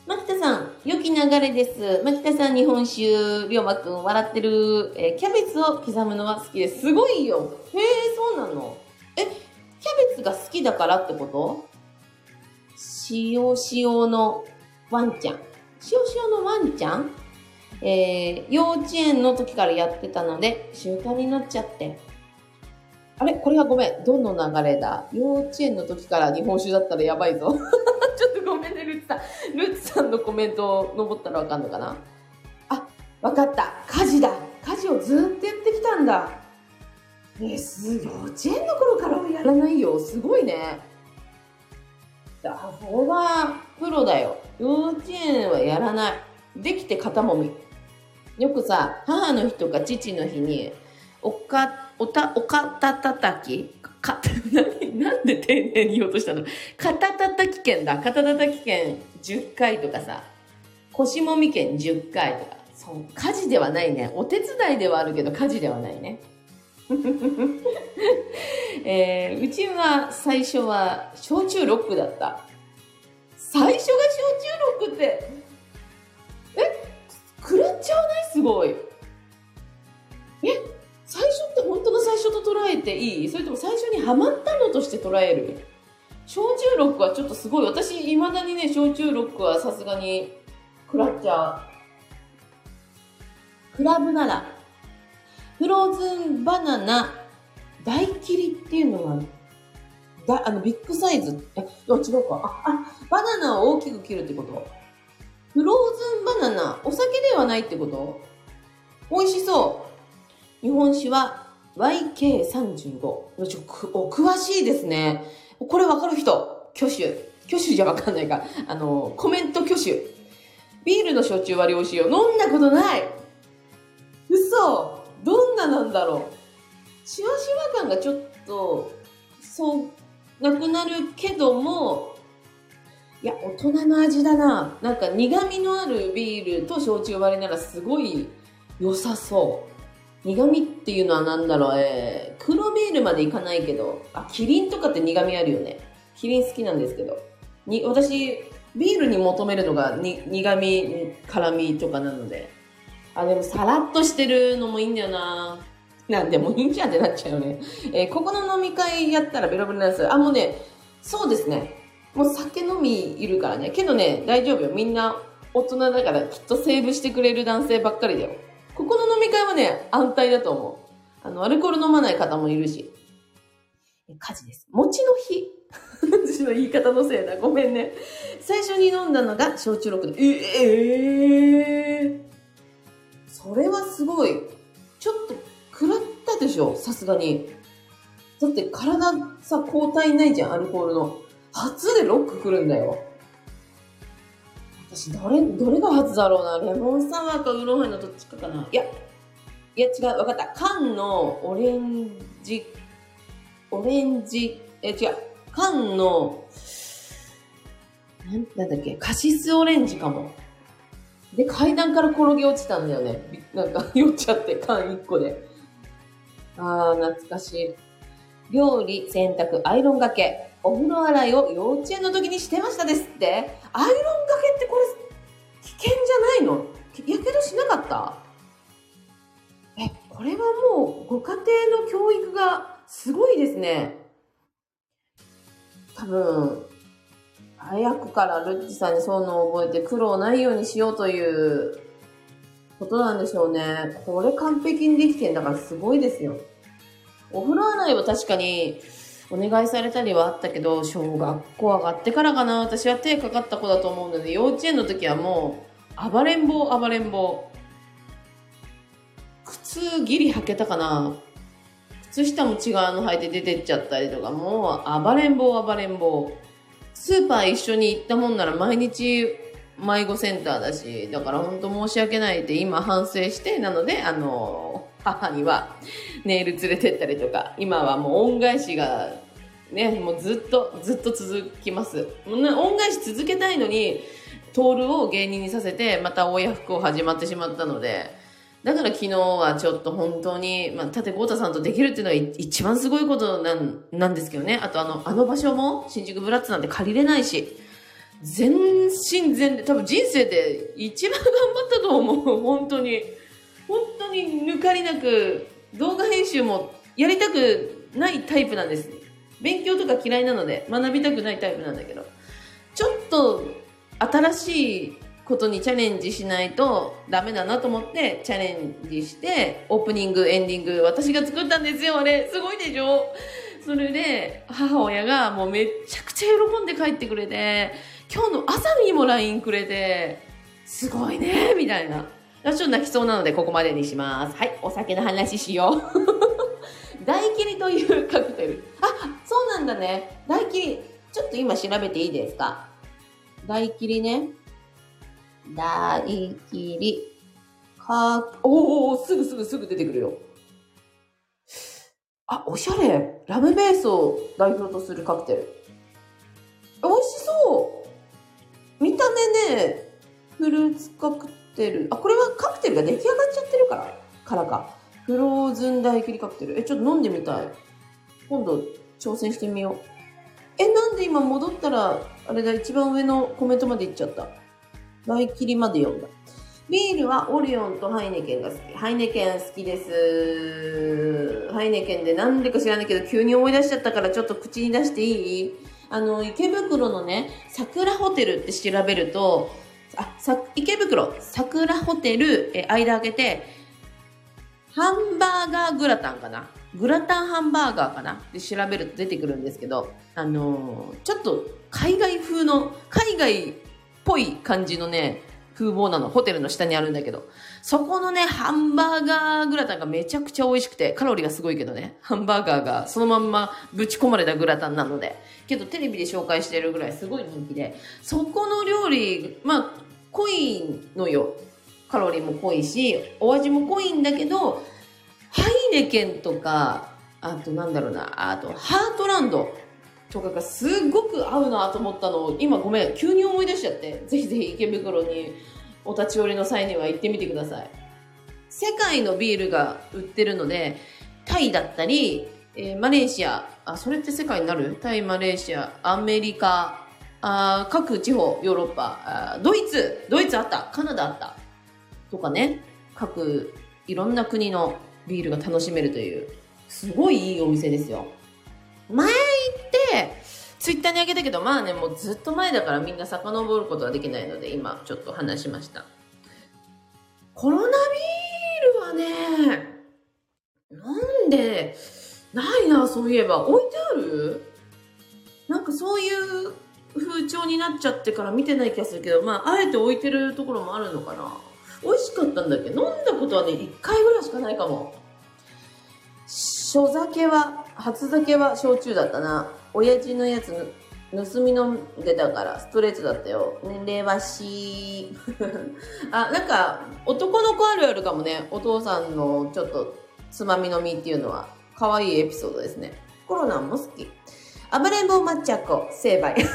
マキタさん、良き流れです。マキタさん日本酒、りょうまくん笑ってる、えー、キャベツを刻むのは好きです。すごいよ。へえ、そうなの。え、キャベツが好きだからってこと？塩塩のワンちゃん。塩塩のワンちゃん？えー、幼稚園の時からやってたので、習慣になっちゃって。あれ？これはごめん。どの流れだ幼稚園の時から日本酒だったらやばいぞ。[laughs] ちょっとごめんね、ルッツさん。ルッツさんのコメントを登ったらわかんのかな？あ、わかった。家事だ。家事をずっとやってきたんだ。えす、幼稚園の頃からはやらないよ。すごいね。あ、それはプロだよ。幼稚園はやらない。できて肩もみ。よくさ、母の日とか父の日に、おか、おた、おかたたたき？か、[laughs] ななんで丁寧に言おうとしたの？肩たたたき券だ。肩たたたき券10回とかさ、腰もみ券10回とか。そう、家事ではないね。お手伝いではあるけど家事ではないね。[laughs] えー、うちは最初は焼酎ロックだった。最初が焼酎ロックって、え？食らっちゃわない？すごい。え？最初って本当の最初と捉えていい？それとも最初にハマったのとして捉える？焼酎ロックはちょっとすごい。私、未だにね、焼酎ロックはさすがに食らっちゃう。クラブなら、フローズンバナナ大切りっていうのは、だ、あの、ビッグサイズ？え、違うか。あ、あ、バナナを大きく切るってこと？フローズンバナナ、お酒ではないってこと？美味しそう。日本酒は YK35。お、詳しいですね。これわかる人？挙手。挙手じゃわかんないか。あの、コメント挙手。ビールの焼酎割り美味しいよ。飲んだことない嘘どんななんだろうしわしわ感がちょっと、そう、なくなるけども、いや、大人の味だな。なんか苦味のあるビールと焼酎割りならすごい良さそう。苦味っていうのは何だろう、えー、黒ビールまでいかないけど、あ、キリンとかって苦味あるよね。キリン好きなんですけど。に、私、ビールに求めるのがに苦味、辛味とかなので。あ、でもさらっとしてるのもいいんだよな。なんでもいいんじゃんってなっちゃうよね。えー、ここの飲み会やったらベロベロなんです。あ、もうね、そうですね。もう酒飲みいるからね。けどね、大丈夫よ。みんな大人だからきっとセーブしてくれる男性ばっかりだよ。ここの飲み会はね、安泰だと思う。あの、アルコール飲まない方もいるし。火事です。餅の日。[laughs] 私の言い方のせいだ。ごめんね。最初に飲んだのが焼酎6で。ええー、それはすごい。ちょっと食らったでしょさすがに。だって体さ、抗体ないじゃん、アルコールの。初でロック来るんだよ。私、どれ、どれが初だろうな。レモンサワーかウーロンハイのどっちかかな。いや、いや違う、わかった。缶のオレンジ、オレンジ、え、違う。缶の、なん、なんだっけ、カシスオレンジかも。で、階段から転げ落ちたんだよね。なんか、[laughs] 酔っちゃって、缶1個で。ああ、懐かしい。料理、洗濯、アイロンがけ。お風呂洗いを幼稚園の時にしてましたですって。アイロンがけってこれ、危険じゃないの？やけどしなかった？え、これはもうご家庭の教育がすごいですね。多分、早くからルッチさんにそういうのを覚えて苦労ないようにしようということなんでしょうね。これ完璧にできてんだからすごいですよ。お風呂洗いは確かにお願いされたりはあったけど、小学校上がってからかな。私は手かかった子だと思うので、幼稚園の時はもう、暴れん坊暴れん坊。靴ギリ履けたかな。靴下も違うの履いて出てっちゃったりとか、もう暴れん坊暴れん坊。スーパー一緒に行ったもんなら毎日迷子センターだし、だから本当申し訳ないって今反省して、なので、あの、母にはネイル連れてったりとか、今はもう恩返しがね、もうずっと、ずっと続きます。恩返し続けたいのに、トールを芸人にさせて、また親服を始まってしまったので、だから昨日はちょっと本当に、まあ、立豪太さんとできるっていうのが一番すごいことなんなんですけどね。あとあの、あの場所も新宿ブラッツなんて借りれないし、全身全霊、多分人生で一番頑張ったと思う。本当に。本当に抜かりなく、動画編集もやりたくないタイプなんです。勉強とか嫌いなので、学びたくないタイプなんだけど。ちょっと新しいことにチャレンジしないとダメだなと思ってチャレンジして、オープニング、エンディング、私が作ったんですよ、あれ。すごいでしょ？それで、母親がもうめちゃくちゃ喜んで帰ってくれて、今日の朝にも LINE くれて、すごいね、みたいな。ちょっと泣きそうなのでここまでにします。はい、お酒の話しよう。[laughs] 大切りというカクテル。あ、そうなんだね。大切り。ちょっと今調べていいですか？大切りね。大切り。か、おおすぐすぐすぐ出てくるよ。あ、おしゃれ。ラムベースを代表とするカクテル。美味しそう見た目ね、フルーツカクテル。あ、これはカクテルが出来上がっちゃってるから、からか。フフローズン大切りカクテル。え、ちょっと飲んでみたい。今度挑戦してみよう。え、なんで今戻ったら、あれだ、一番上のコメントまで行っちゃった。大切りまで読んだ。ビールはオリオンとハイネケンが好き。ハイネケン好きです。ハイネケンでなんでか知らないけど、急に思い出しちゃったからちょっと口に出していい？あの、池袋のね、桜ホテルって調べると、あ、さ、池袋、桜ホテル、え、間開けて、ハンバーガーグラタンかな？グラタンハンバーガーかな？で調べると出てくるんですけど、あのーちょっと海外風の、海外っぽい感じのね、風貌なの。ホテルの下にあるんだけど。そこのね、ハンバーガーグラタンがめちゃくちゃ美味しくて、カロリーがすごいけどね。ハンバーガーがそのまんまぶち込まれたグラタンなので。けどテレビで紹介してるぐらいすごい人気で。そこの料理、まあ、濃いのよ。カロリーも濃いし、お味も濃いんだけど、ハイネケンとか、あとなんだろうな、あとハートランドとかがすっごく合うなと思ったのを、今ごめん、急に思い出しちゃって、ぜひぜひ池袋にお立ち寄りの際には行ってみてください。世界のビールが売ってるので、タイだったり、えーマレーシア、あ、それって世界になる？タイ、マレーシア、アメリカ、あ各地方、ヨーロッパ、あドイツ、ドイツあった、カナダあった、とかね、各いろんな国のビールが楽しめるという、すごいいいお店ですよ。前行って、ツイッターにあげたけど、まあね、もうずっと前だからみんな遡ることはできないので、今ちょっと話しました。コロナビールはね、なんで、ないな、そういえば。置いてある？なんかそういう風潮になっちゃってから見てない気がするけど、まあ、あえて置いてるところもあるのかな。美味しかったんだっけ、飲んだことはね、1回ぐらいしかないかも。初酒は、初酒は焼酎だったな。親父のやつ盗み飲んでたから、ストレートだったよ。年齢はしあ、なんか、男の子あるあるかもね。お父さんのちょっと、つまみ飲みっていうのは、可愛いエピソードですね。コロナも好き。暴れん坊抹茶子、成敗。[laughs]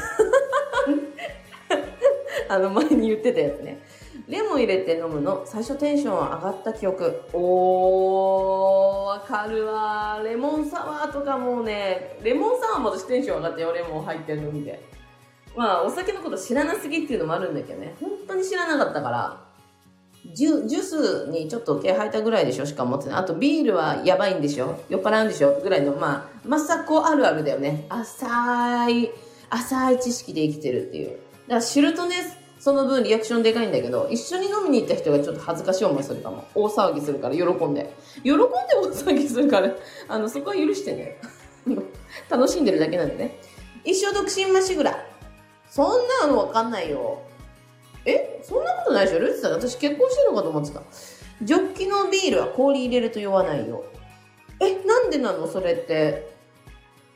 あの、前に言ってたやつね。レモン入れて飲むの、最初テンション上がった記憶。おー、わかるわ。レモンサワーとかもうね、レモンサワーも私テンション上がったよ、レモン入ってるの見て。まあ、お酒のこと知らなすぎっていうのもあるんだけどね。本当に知らなかったから、ジュジュースにちょっと毛生えたぐらいでしょしか持ってない。あとビールはやばいんでしょ酔っ払うんでしょぐらいの、まあ、まさこあるあるだよね。浅い、浅い知識で生きてるっていう。だから知るとね、その分リアクションでかいんだけど、一緒に飲みに行った人がちょっと恥ずかしい思いするかも。大騒ぎするから、喜んで。喜んで大騒ぎするから、[laughs] あの、そこは許してね。[laughs] 楽しんでるだけなんでね。一生独身ましぐら。そんなのわかんないよ。え？そんなことないでしょ？ルーツさん、私結婚してるのかと思ってた。ジョッキのビールは氷入れると酔わないよ。え、なんでなの？それって。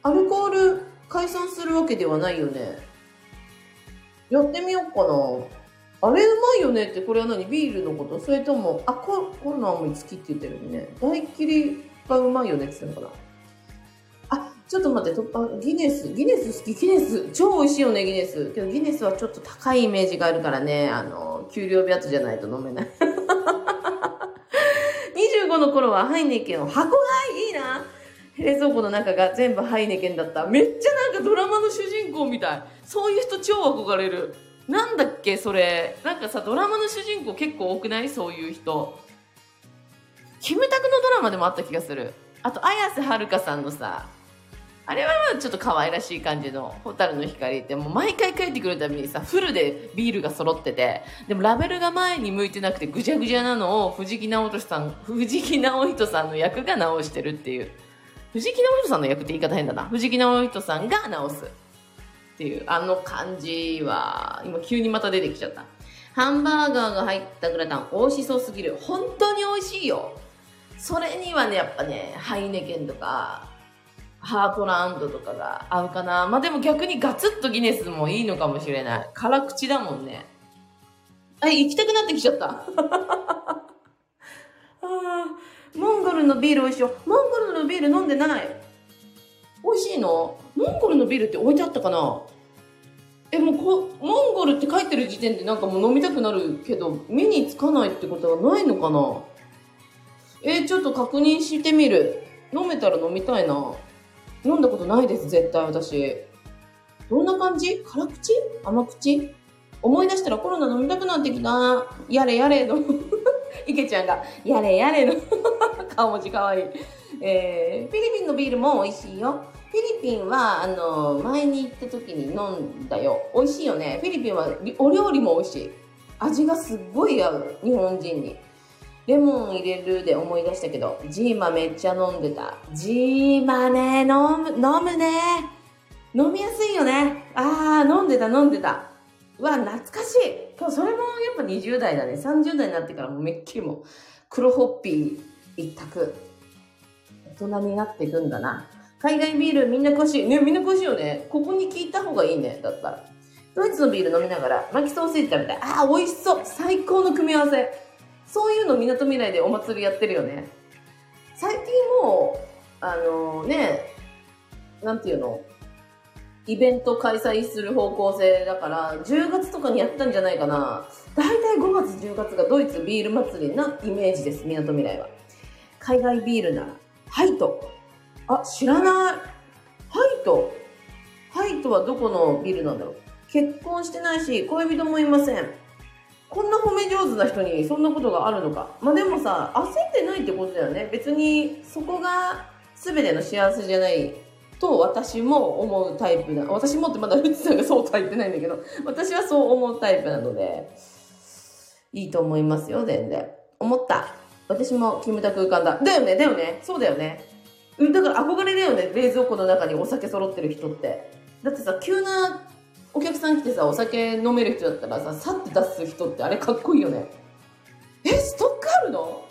アルコール解散するわけではないよね。やってみようかな。あれうまいよねって、これは何？ビールのこと？それとも、あ、ココロナも好きって言ってるね。大っ切りがうまいよねって言ってるのかな？あ、ちょっと待って、突破、ギネス、ギネス好き、ギネス、超美味しいよね、ギネス。けどギネスはちょっと高いイメージがあるからね、あの、給料日後じゃないと飲めない。[laughs] 25の頃はハイネケンを箱買いいいな冷蔵庫の中が全部ハイネケンだった。めっちゃなんかドラマの主人公みたい。そういう人超憧れる。なんだっけ、それ。なんかさ、ドラマの主人公結構多くない？そういう人。キムタクのドラマでもあった気がする。あと、綾瀬はるかさんのさ、あれはちょっと可愛らしい感じの「蛍の光」ってもう毎回帰ってくるたびにさフルでビールが揃っててでもラベルが前に向いてなくてぐちゃぐちゃなのを藤木直人さん藤木直人さんの役が直してるっていう藤木直人さんの役って言い方変だな藤木直人さんが直すていうあの感じは今急にまた出てきちゃったハンバーガーが入ったグラタン美味しそうすぎる本当に美味しいよそれにはねやっぱねハイネケンとかハートランドとかが合うかな。まあでも逆にガツッとギネスもいいのかもしれない。辛口だもんね。あ、行きたくなってきちゃった。[laughs] あモンゴルのビール美味しいよ。モンゴルのビール飲んでない。美味しいの？モンゴルのビールって置いてあったかな？え、もうこ、モンゴルって書いてる時点でなんかもう飲みたくなるけど、目につかないってことはないのかな？えーちょっと確認してみる。飲めたら飲みたいな。飲んだことないです、絶対私。どんな感じ？辛口？甘口？思い出したらコロナ飲みたくなってきた。やれやれの。[laughs] 池ちゃんが、やれやれの。[laughs] 顔文字かわいい。えー、フィリピンのビールも美味しいよ。フィリピンは、あの、前に行った時に飲んだよ。美味しいよね。フィリピンはお料理も美味しい。味がすっごい合う。日本人に。レモン入れるで思い出したけど、ジーマめっちゃ飲んでた。ジーマね、飲む、飲むね。飲みやすいよね。あー、飲んでた、飲んでた。うわ、懐かしい。今日それもやっぱ20代だね。30代になってからもうめっきりも黒ホッピー一択。大人になっていくんだな。海外ビールみんな詳しい。ね、みんな詳しいよね。ここに聞いた方がいいね。だったら。ドイツのビール飲みながら巻きソーセージ食べたい。あー、美味しそう。最高の組み合わせ。そういうのみなとみらいでお祭りやってるよね。最近もう、あのね、なんていうの？イベント開催する方向性だから、10月とかにやったんじゃないかな。だいたい5月、10月がドイツビール祭りなイメージです、みなとみらいは。海外ビールなら、ハイト。あ、知らない。ハイト。ハイトはどこのビルなんだろう結婚してないし、恋人もいません。こんな褒め上手な人にそんなことがあるのか。まあでもさ、焦ってないってことだよね。別にそこが全ての幸せじゃないと私も思うタイプな。私もってまだフチさんがそうとは言ってないんだけど、私はそう思うタイプなので、いいと思いますよ、全然。思った。私も決めた空間だ。だよね、だよね。そうだよね。うん、だから憧れだよね、冷蔵庫の中にお酒揃ってる人って。だってさ、急なお客さん来てさ、お酒飲める人だったらさ、さって出す人ってあれかっこいいよね。え、ストックあるの？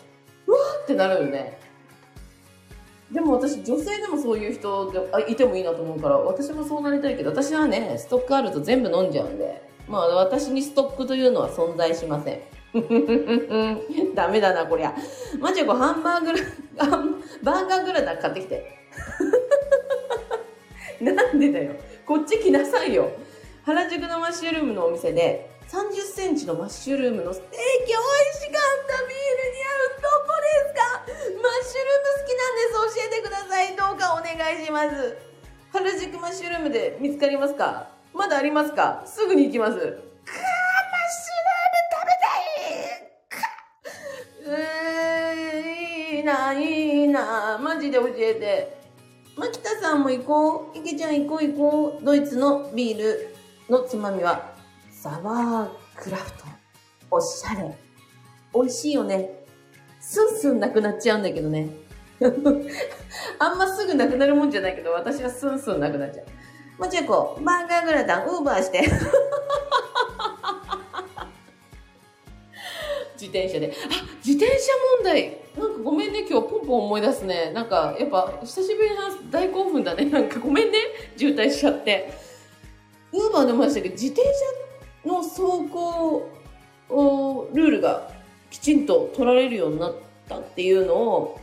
うわーってなるよね。でも私、女性でもそういう人であいてもいいなと思うから、私もそうなりたいけど、私はね、ストックあると全部飲んじゃうんで、まあ私にストックというのは存在しません。[laughs] ダメだな、こりゃ。マジで、ハンバーグラ、バーガーグラタン買ってきて。[laughs] なんでだよ。こっち来なさいよ。原宿のマッシュルームのお店で30センチのマッシュルームのステーキ美味しかったビールに合うどこですか？マッシュルーム好きなんです教えてくださいどうかお願いします原宿マッシュルームで見つかりますか？まだありますか？すぐに行きますくーマッシュルーム食べたいうーんいいないいなマジで教えて牧田さんも行こう。池ちゃん行こう行こう。ドイツのビールのつまみは、サワークラフト。おしゃれ。美味しいよね。スンスンなくなっちゃうんだけどね。[laughs] あんますぐなくなるもんじゃないけど、私はスンスンなくなっちゃう。もちろんこう、バーガーグラタン、ウーバーして。自転車で。あ、自転車問題。なんかごめんね、今日ポンポン思い出すね。なんかやっぱ久しぶりに話す大興奮だね。[laughs] なんかごめんね、渋滞しちゃって。ウーバーでもましたけど、自転車の走行をルールがきちんと取られるようになったっていうのを、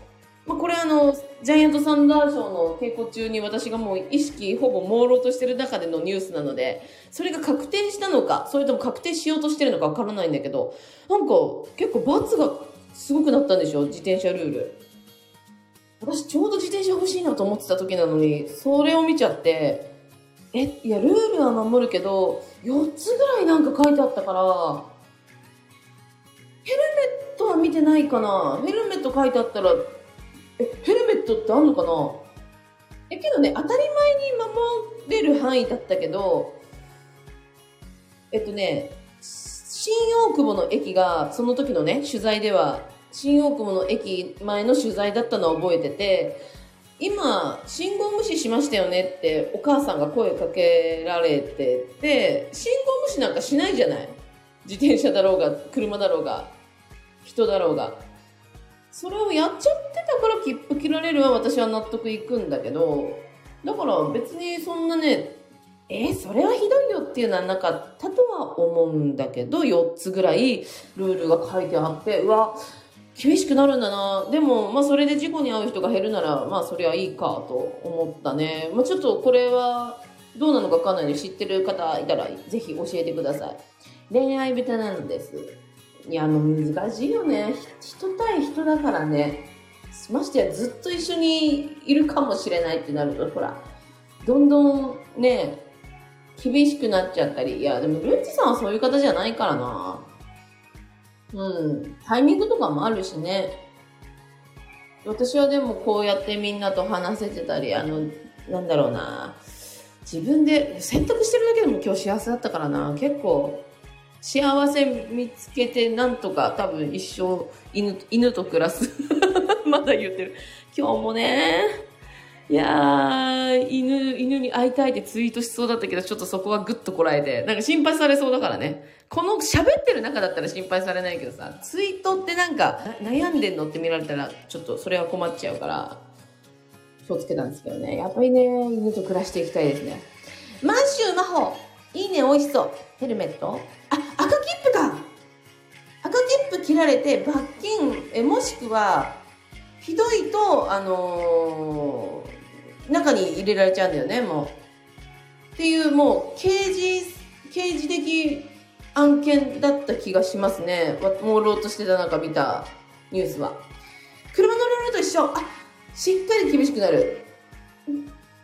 まあ、これあの、ジャイアントサンダーショーの稽古中に私がもう意識ほぼ朦朧としてる中でのニュースなので、それが確定したのか、それとも確定しようとしてるのかわからないんだけど、なんか結構罰がすごくなったんでしょ自転車ルール。私ちょうど自転車欲しいなと思ってた時なのに、それを見ちゃって、え、いや、ルールは守るけど、4つぐらいなんか書いてあったから、ヘルメットは見てないかなヘルメット書いてあったら、え、ヘルメットってあんのかな？え、けどね、当たり前に守れる範囲だったけど、えっとね、新大久保の駅が、その時のね、取材では、新大久保の駅前の取材だったのを覚えてて、今、信号無視しましたよねってお母さんが声かけられてて、信号無視なんかしないじゃない？自転車だろうが、車だろうが、人だろうが。それをやっちゃってたから切符切られるは私は納得いくんだけど、だから別にそんなね、えーそれはひどいよっていうのはなかったとは思うんだけど、4つぐらいルールが書いてあって、うわ、厳しくなるんだな。でも、まあそれで事故に遭う人が減るなら、まあそれはいいかと思ったね。まあちょっとこれはどうなのかわかんないので知ってる方いたらぜひ教えてください。恋愛ベタなんです。いや、もう難しいよね。人対人だからね。ましてやずっと一緒にいるかもしれないってなると、ほら、どんどんね、厳しくなっちゃったり、いや、でもルッチさんはそういう方じゃないからな。うん、タイミングとかもあるしね。私はでもこうやってみんなと話せてたり、あの、なんだろうな。自分で選択してるだけでも今日幸せだったからな。結構、幸せ見つけてなんとか多分一生犬犬と暮らす。[laughs] まだ言ってる。今日もね、いや、犬、犬に会いたいってツイートしそうだったけど、ちょっとそこはぐっとこらえて、なんか心配されそうだからね。この喋ってる中だったら心配されないけどさ、ツイートってなんか悩んでんのって見られたら、ちょっとそれは困っちゃうから、気をつけたんですけどね。やっぱりね、犬と暮らしていきたいですね。満州魔法いいね、美味しそう。ヘルメット？あ、赤切符か赤切符切られて罰金、えもしくは、ひどいと、あのー、中に入れられちゃうんだよね、もう。っていう、もう、刑事、刑事的案件だった気がしますね。朦朧としてた中見たニュースは。車のルールと一緒。あ、しっかり厳しくなる。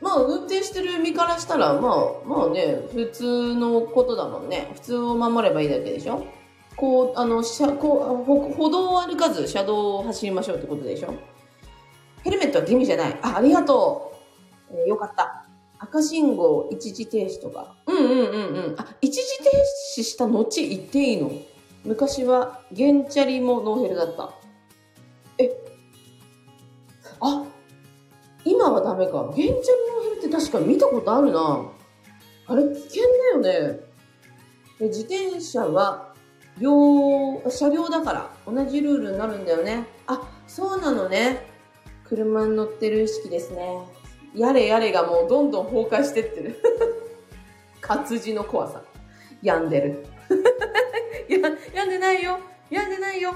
まあ、運転してる身からしたら、まあ、まあね、普通のことだもんね。普通を守ればいいだけでしょこう、あの、車、こう、歩道を歩かず車道を走りましょうってことでしょヘルメットは義務じゃない。あ、ありがとう。えー、よかった。赤信号、一時停止とか。うんうんうんうん。あ、一時停止した後行っていいの？昔は、ゲンチャリもノーヘルだった。え、あ、今はダメか。ゲンチャリノーヘルって確か見たことあるな。あれ危険だよね。自転車は両、車両だから同じルールになるんだよね。あ、そうなのね。車に乗ってる意識ですね。やれやれがもうどんどん崩壊してってる。[laughs] 活字の怖さ。病んでる。[laughs] や、病んでないよ。病んでないよ。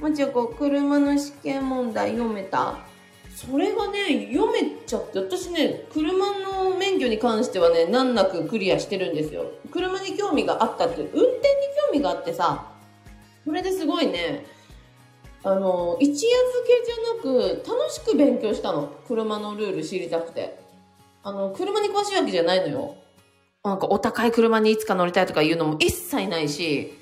もちろんこう、車の試験問題読めた？それがね、読めちゃって、私ね、車の免許に関してはね、難なくクリアしてるんですよ。車に興味があったって、運転に興味があってさ、それですごいね、あの、一夜漬けじゃなく、楽しく勉強したの。車のルール知りたくて。あの、車に詳しいわけじゃないのよ。なんかお高い車にいつか乗りたいとかいうのも一切ないし、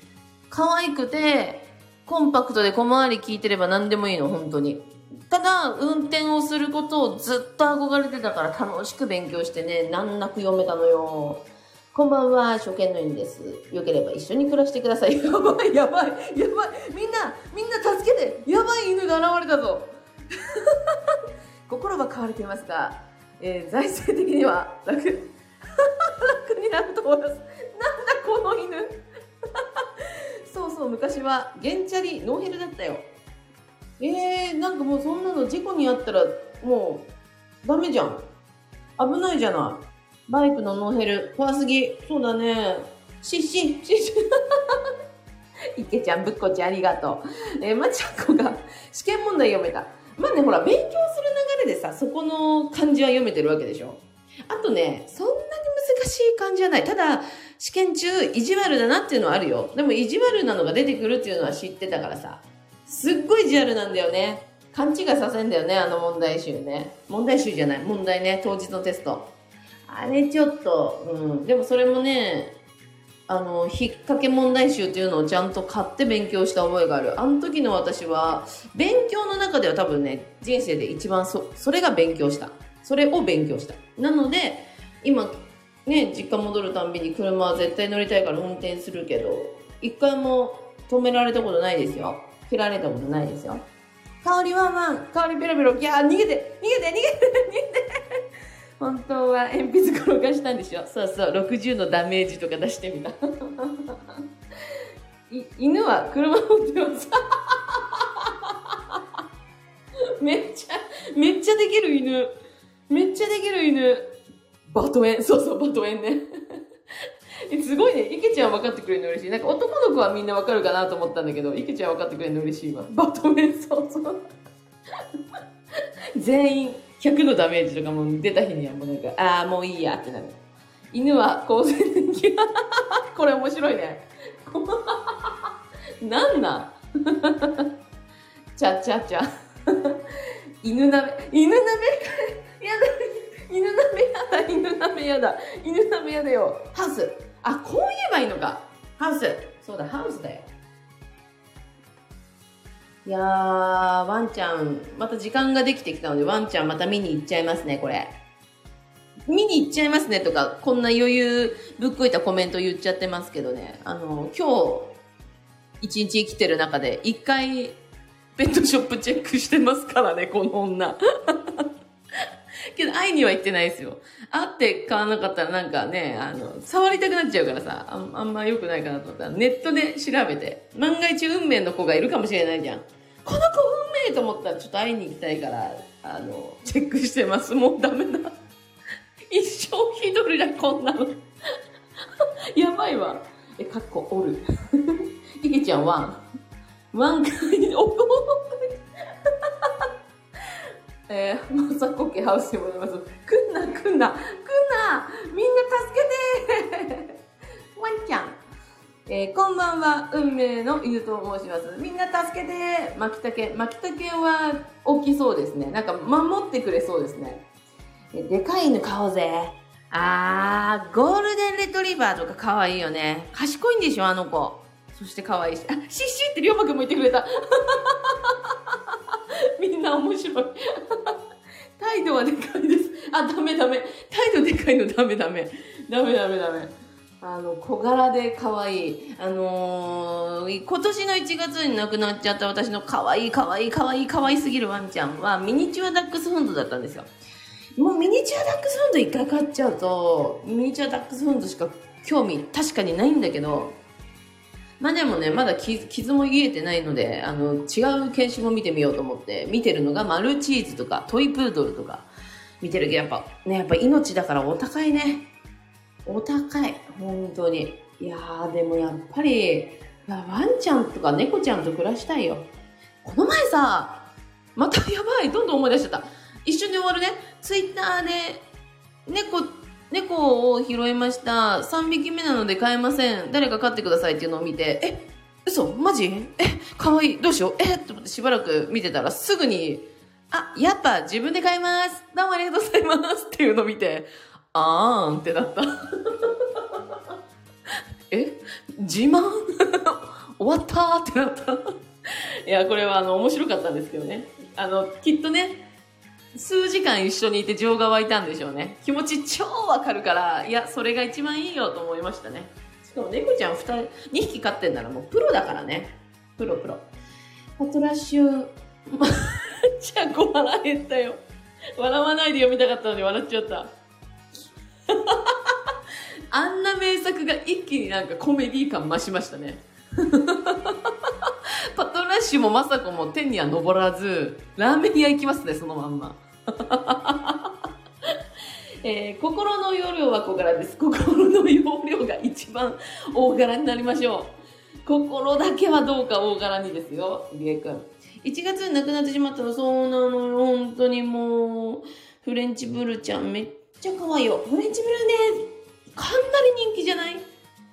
可愛くて、コンパクトで小回り聞いてれば何でもいいの、本当に。ただ、運転をすることをずっと憧れてたから楽しく勉強してね、難なく読めたのよ。こんばんは、初見の犬です。よければ一緒に暮らしてください。[laughs] やばい、やばい、やばい。みんな、みんな助けて。やばい犬が現れたぞ。[laughs] 心は変われていますが、えー、財政的には楽、[laughs] 楽になると思います。なんだこの犬。そうそう、昔はゲンチャリノーヘルだったよ。えー、なんかもうそんなの事故にあったらもうダメじゃん。危ないじゃない。バイクのノーヘル、怖すぎ。そうだね。し [laughs] っし、しっし。いけちゃん、ぶっこちゃんありがとう。えー、まちゃんこが試験問題読めた。まあね、ほら、勉強する流れでさ、そこの漢字は読めてるわけでしょ。あとね、そんなに難しい漢字じゃない。ただ、試験中、意地悪だなっていうのはあるよ。でも、意地悪なのが出てくるっていうのは知ってたからさ。すっごい地悪なんだよね。勘違いさせんだよね、あの問題集ね。問題集じゃない、問題ね、当日のテスト。あれちょっと、うん。でもそれもね、あの、引っ掛け問題集っていうのをちゃんと買って勉強した覚えがある。あの時の私は、勉強の中では多分ね、人生で一番そ、それが勉強した。それを勉強した。なので、今、ね、実家戻るたんびに車は絶対乗りたいから運転するけど、一回も止められたことないですよ。切られたことないですよ。香りワンワン、香りペロペロ、ギャー、逃げて、逃げて、逃げて、逃げて。本当は鉛筆転がしたんでしょそうそう、60のダメージとか出してみた。犬は車乗ってます。めっちゃ、めっちゃできる犬。めっちゃできる犬。バトエン。そうそう、バトエンね。すごいね。池ちゃん分かってくれるの嬉しい。なんか男の子はみんな分かるかなと思ったんだけど、池ちゃん分かってくれるの嬉しいわ。バトメン、そうそう。全員100のダメージとかも出た日にはもうなんか、ああ、もういいやってなる。犬は高専的。[laughs] これ面白いね。[laughs] なんなん？[laughs] ちゃちゃちゃ。犬鍋、犬鍋やだ、犬鍋やだ、犬鍋やだ、犬鍋やだよ。ハウス。あ、こう言えばいいのか。ハウス。そうだ、ハウスだよ。いやー、ワンちゃん、また時間ができてきたので、ワンちゃんまた見に行っちゃいますね、これ。見に行っちゃいますねとか、こんな余裕ぶっこいたコメント言っちゃってますけどね。あの、今日、一日生きてる中で、一回、ペットショップチェックしてますからね、この女。[laughs] けど、会いには行ってないですよ。会って買わなかったらなんかね、あの、触りたくなっちゃうからさ、ああんま良くないかなと思ったら、ネットで調べて、万が一運命の子がいるかもしれないじゃん。この子運命と思ったらちょっと会いに行きたいから、あの、チェックしてます。もうダメだ。一生一人だ、こんなの。[laughs] やばいわ。え、かっこおる。[laughs] いけちゃんワン。ワン回、おおえー、まさこけハウスでございます。くんな、くんな、くんな、みんな助けてワンちゃん。えー、こんばんは、運命の犬と申します。みんな助けてマキタケ。マキタケは大きそうですね。なんか守ってくれそうですね。えでかい犬買おうぜ。あー、ゴールデンレトリバーとか可愛いよね。賢いんでしょ、あの子。そして可愛いし。あ、シッシーってりょうまくんも言ってくれた。[laughs] みんな面白い。態度はでかいです。あ、ダメダメ。態度でかいのダメダメ。ダメダメダメ。あの、小柄で可愛い。あのー、今年の1月に亡くなっちゃった私の可愛い可愛い可愛い可愛すぎるワンちゃんはミニチュアダックスフンドだったんですよ。もうミニチュアダックスフンド一回買っちゃうと、ミニチュアダックスフンドしか興味確かにないんだけど、まあでもね、まだ傷も癒えてないので、あの、違う犬種も見てみようと思って、見てるのがマルチーズとかトイプードルとか見てるけど、やっぱね、やっぱ命だからお高いね。お高い。本当に。いやー、でもやっぱり、ワンちゃんとか猫ちゃんと暮らしたいよ。この前さ、またやばい、どんどん思い出しちゃった。一緒に終わるね。ツイッターで、猫、猫を拾いました。3匹目なので飼えません。誰か飼ってくださいっていうのを見て、え、嘘？マジ？え、かわい？い。どうしよう？えと思ってしばらく見てたらすぐに、あ、やっぱ自分で飼います。どうもありがとうございます。っていうのを見て、あーんってなった。え？自慢？終わったってなった。いや、これはあの、面白かったんですけどね。あの、きっとね、数時間一緒にいて情が湧いたんでしょうね。気持ち超わかるから、いや、それが一番いいよと思いましたね。しかも猫ちゃん2人、2匹飼ってんならもうプロだからね。プロプロ。パトラッシュ、[laughs] まちゃんこ笑えたよ。笑わないで読みたかったのに笑っちゃった。[laughs] あんな名作が一気になんかコメディ感増しましたね。[laughs] パトラッシュもまさかも天には昇らず、ラーメン屋行きますね、そのまんま。[laughs] えー心の容量は小柄です。心の容量が一番大柄になりましょう。心だけはどうか大柄にですよ、りえくん。1月に亡くなってしまったの、そうなのよ、本当にもう、フレンチブルちゃんめっちゃ可愛いよ。フレンチブルね、かなり人気じゃない？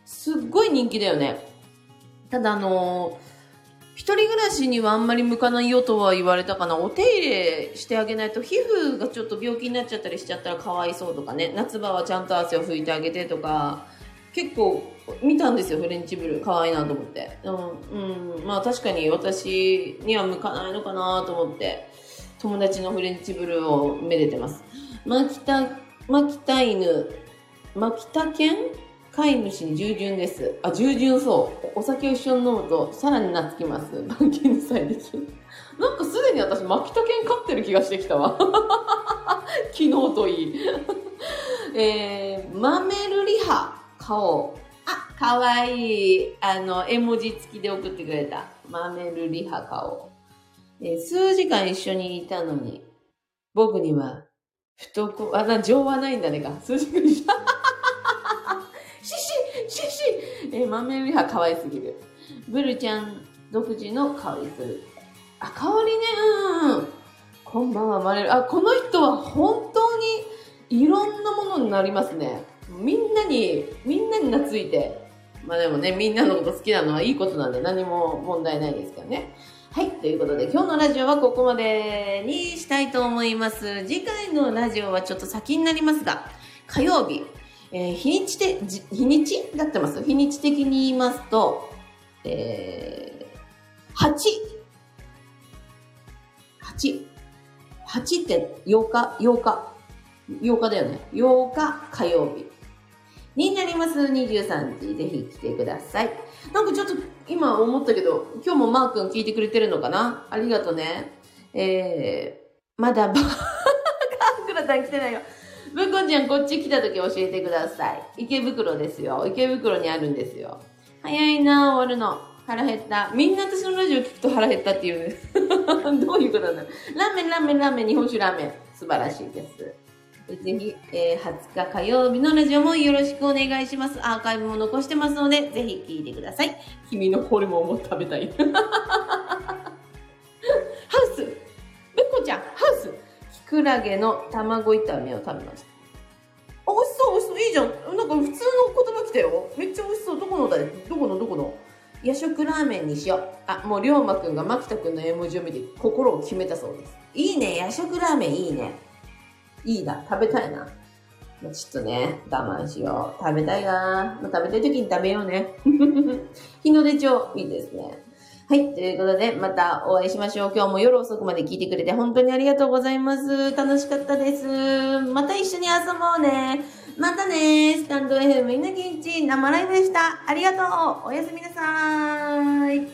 すっごい人気だよね。ただあのー一人暮らしにはあんまり向かないよとは言われたかな。お手入れしてあげないと皮膚がちょっと病気になっちゃったりしちゃったらかわいそうとかね。夏場はちゃんと汗を拭いてあげてとか。結構見たんですよ、フレンチブル。可愛いなと思って。うん、うん。まあ確かに私には向かないのかなと思って。友達のフレンチブルをめでてます。マキタ、マキタ犬、マキタ犬？飼い主に従順です。あ、従順そう。お酒を一緒に飲むと、さらに懐きます。番犬さえできる。なんかすでに私、マキタ犬飼ってる気がしてきたわ。[laughs] 昨日といい。えー、マメルリハ、顔。あ、かわいい。あの、絵文字付きで送ってくれた。マメルリハ顔。えー数時間一緒にいたのに、僕には、懐、あ、な、情はないんだねか。数時間一緒えー、マメルハ可愛すぎる。ブルちゃん独自の香りする。あ、香りね、うんうん。こんばんは、マレル。あ、この人は本当にいろんなものになりますね。みんなに、みんなに懐いて。まあでもね、みんなのこと好きなのはいいことなんで何も問題ないですからね。はい。ということで、今日のラジオはここまでにしたいと思います。次回のラジオはちょっと先になりますが、火曜日、えー日にちで、日にちだってます日にち的に言いますと、えー、8。8。8って8日 ?8 日。8日だよね。8日火曜日。になります。23時。ぜひ来てください。なんかちょっと今思ったけど、今日もマー君聞いてくれてるのかな？ありがとうね。えー、まだば、[laughs] カンクラさん来てないよ。ぶこちゃんこっち来た時教えてください。池袋ですよ。池袋にあるんですよ。早いな終わるの。腹減った。みんな私のラジオ聞くと腹減ったっていうんです。[laughs] どういうことなんだろう。ラーメン、ラーメン、ラーメン、日本酒ラーメン。素晴らしいです。ぜひ、えー20日火曜日のラジオもよろしくお願いします。アーカイブも残してますので、ぜひ聞いてください。君のホルモンも食べたい。クラゲの卵炒めを食べました。あ、美味しそう、美味しそう。いいじゃん。なんか普通の言葉来たよ。めっちゃ美味しそう。どこのだよどこの？どこの？夜食ラーメンにしよう。あ、もう龍馬くんが牧田くんの絵文字を見て心を決めたそうです。いいね。夜食ラーメンいいね。いいな。食べたいな。まあちょっとね、我慢しよう。食べたいな。まあ食べたい時に食べようね。[laughs] 日の出帳、いいですね。はい。ということで、またお会いしましょう。今日も夜遅くまで聞いてくれて本当にありがとうございます。楽しかったです。また一緒に遊ぼうね。またね。スタンド FM 稲木んち生ライブでした。ありがとう。おやすみなさい。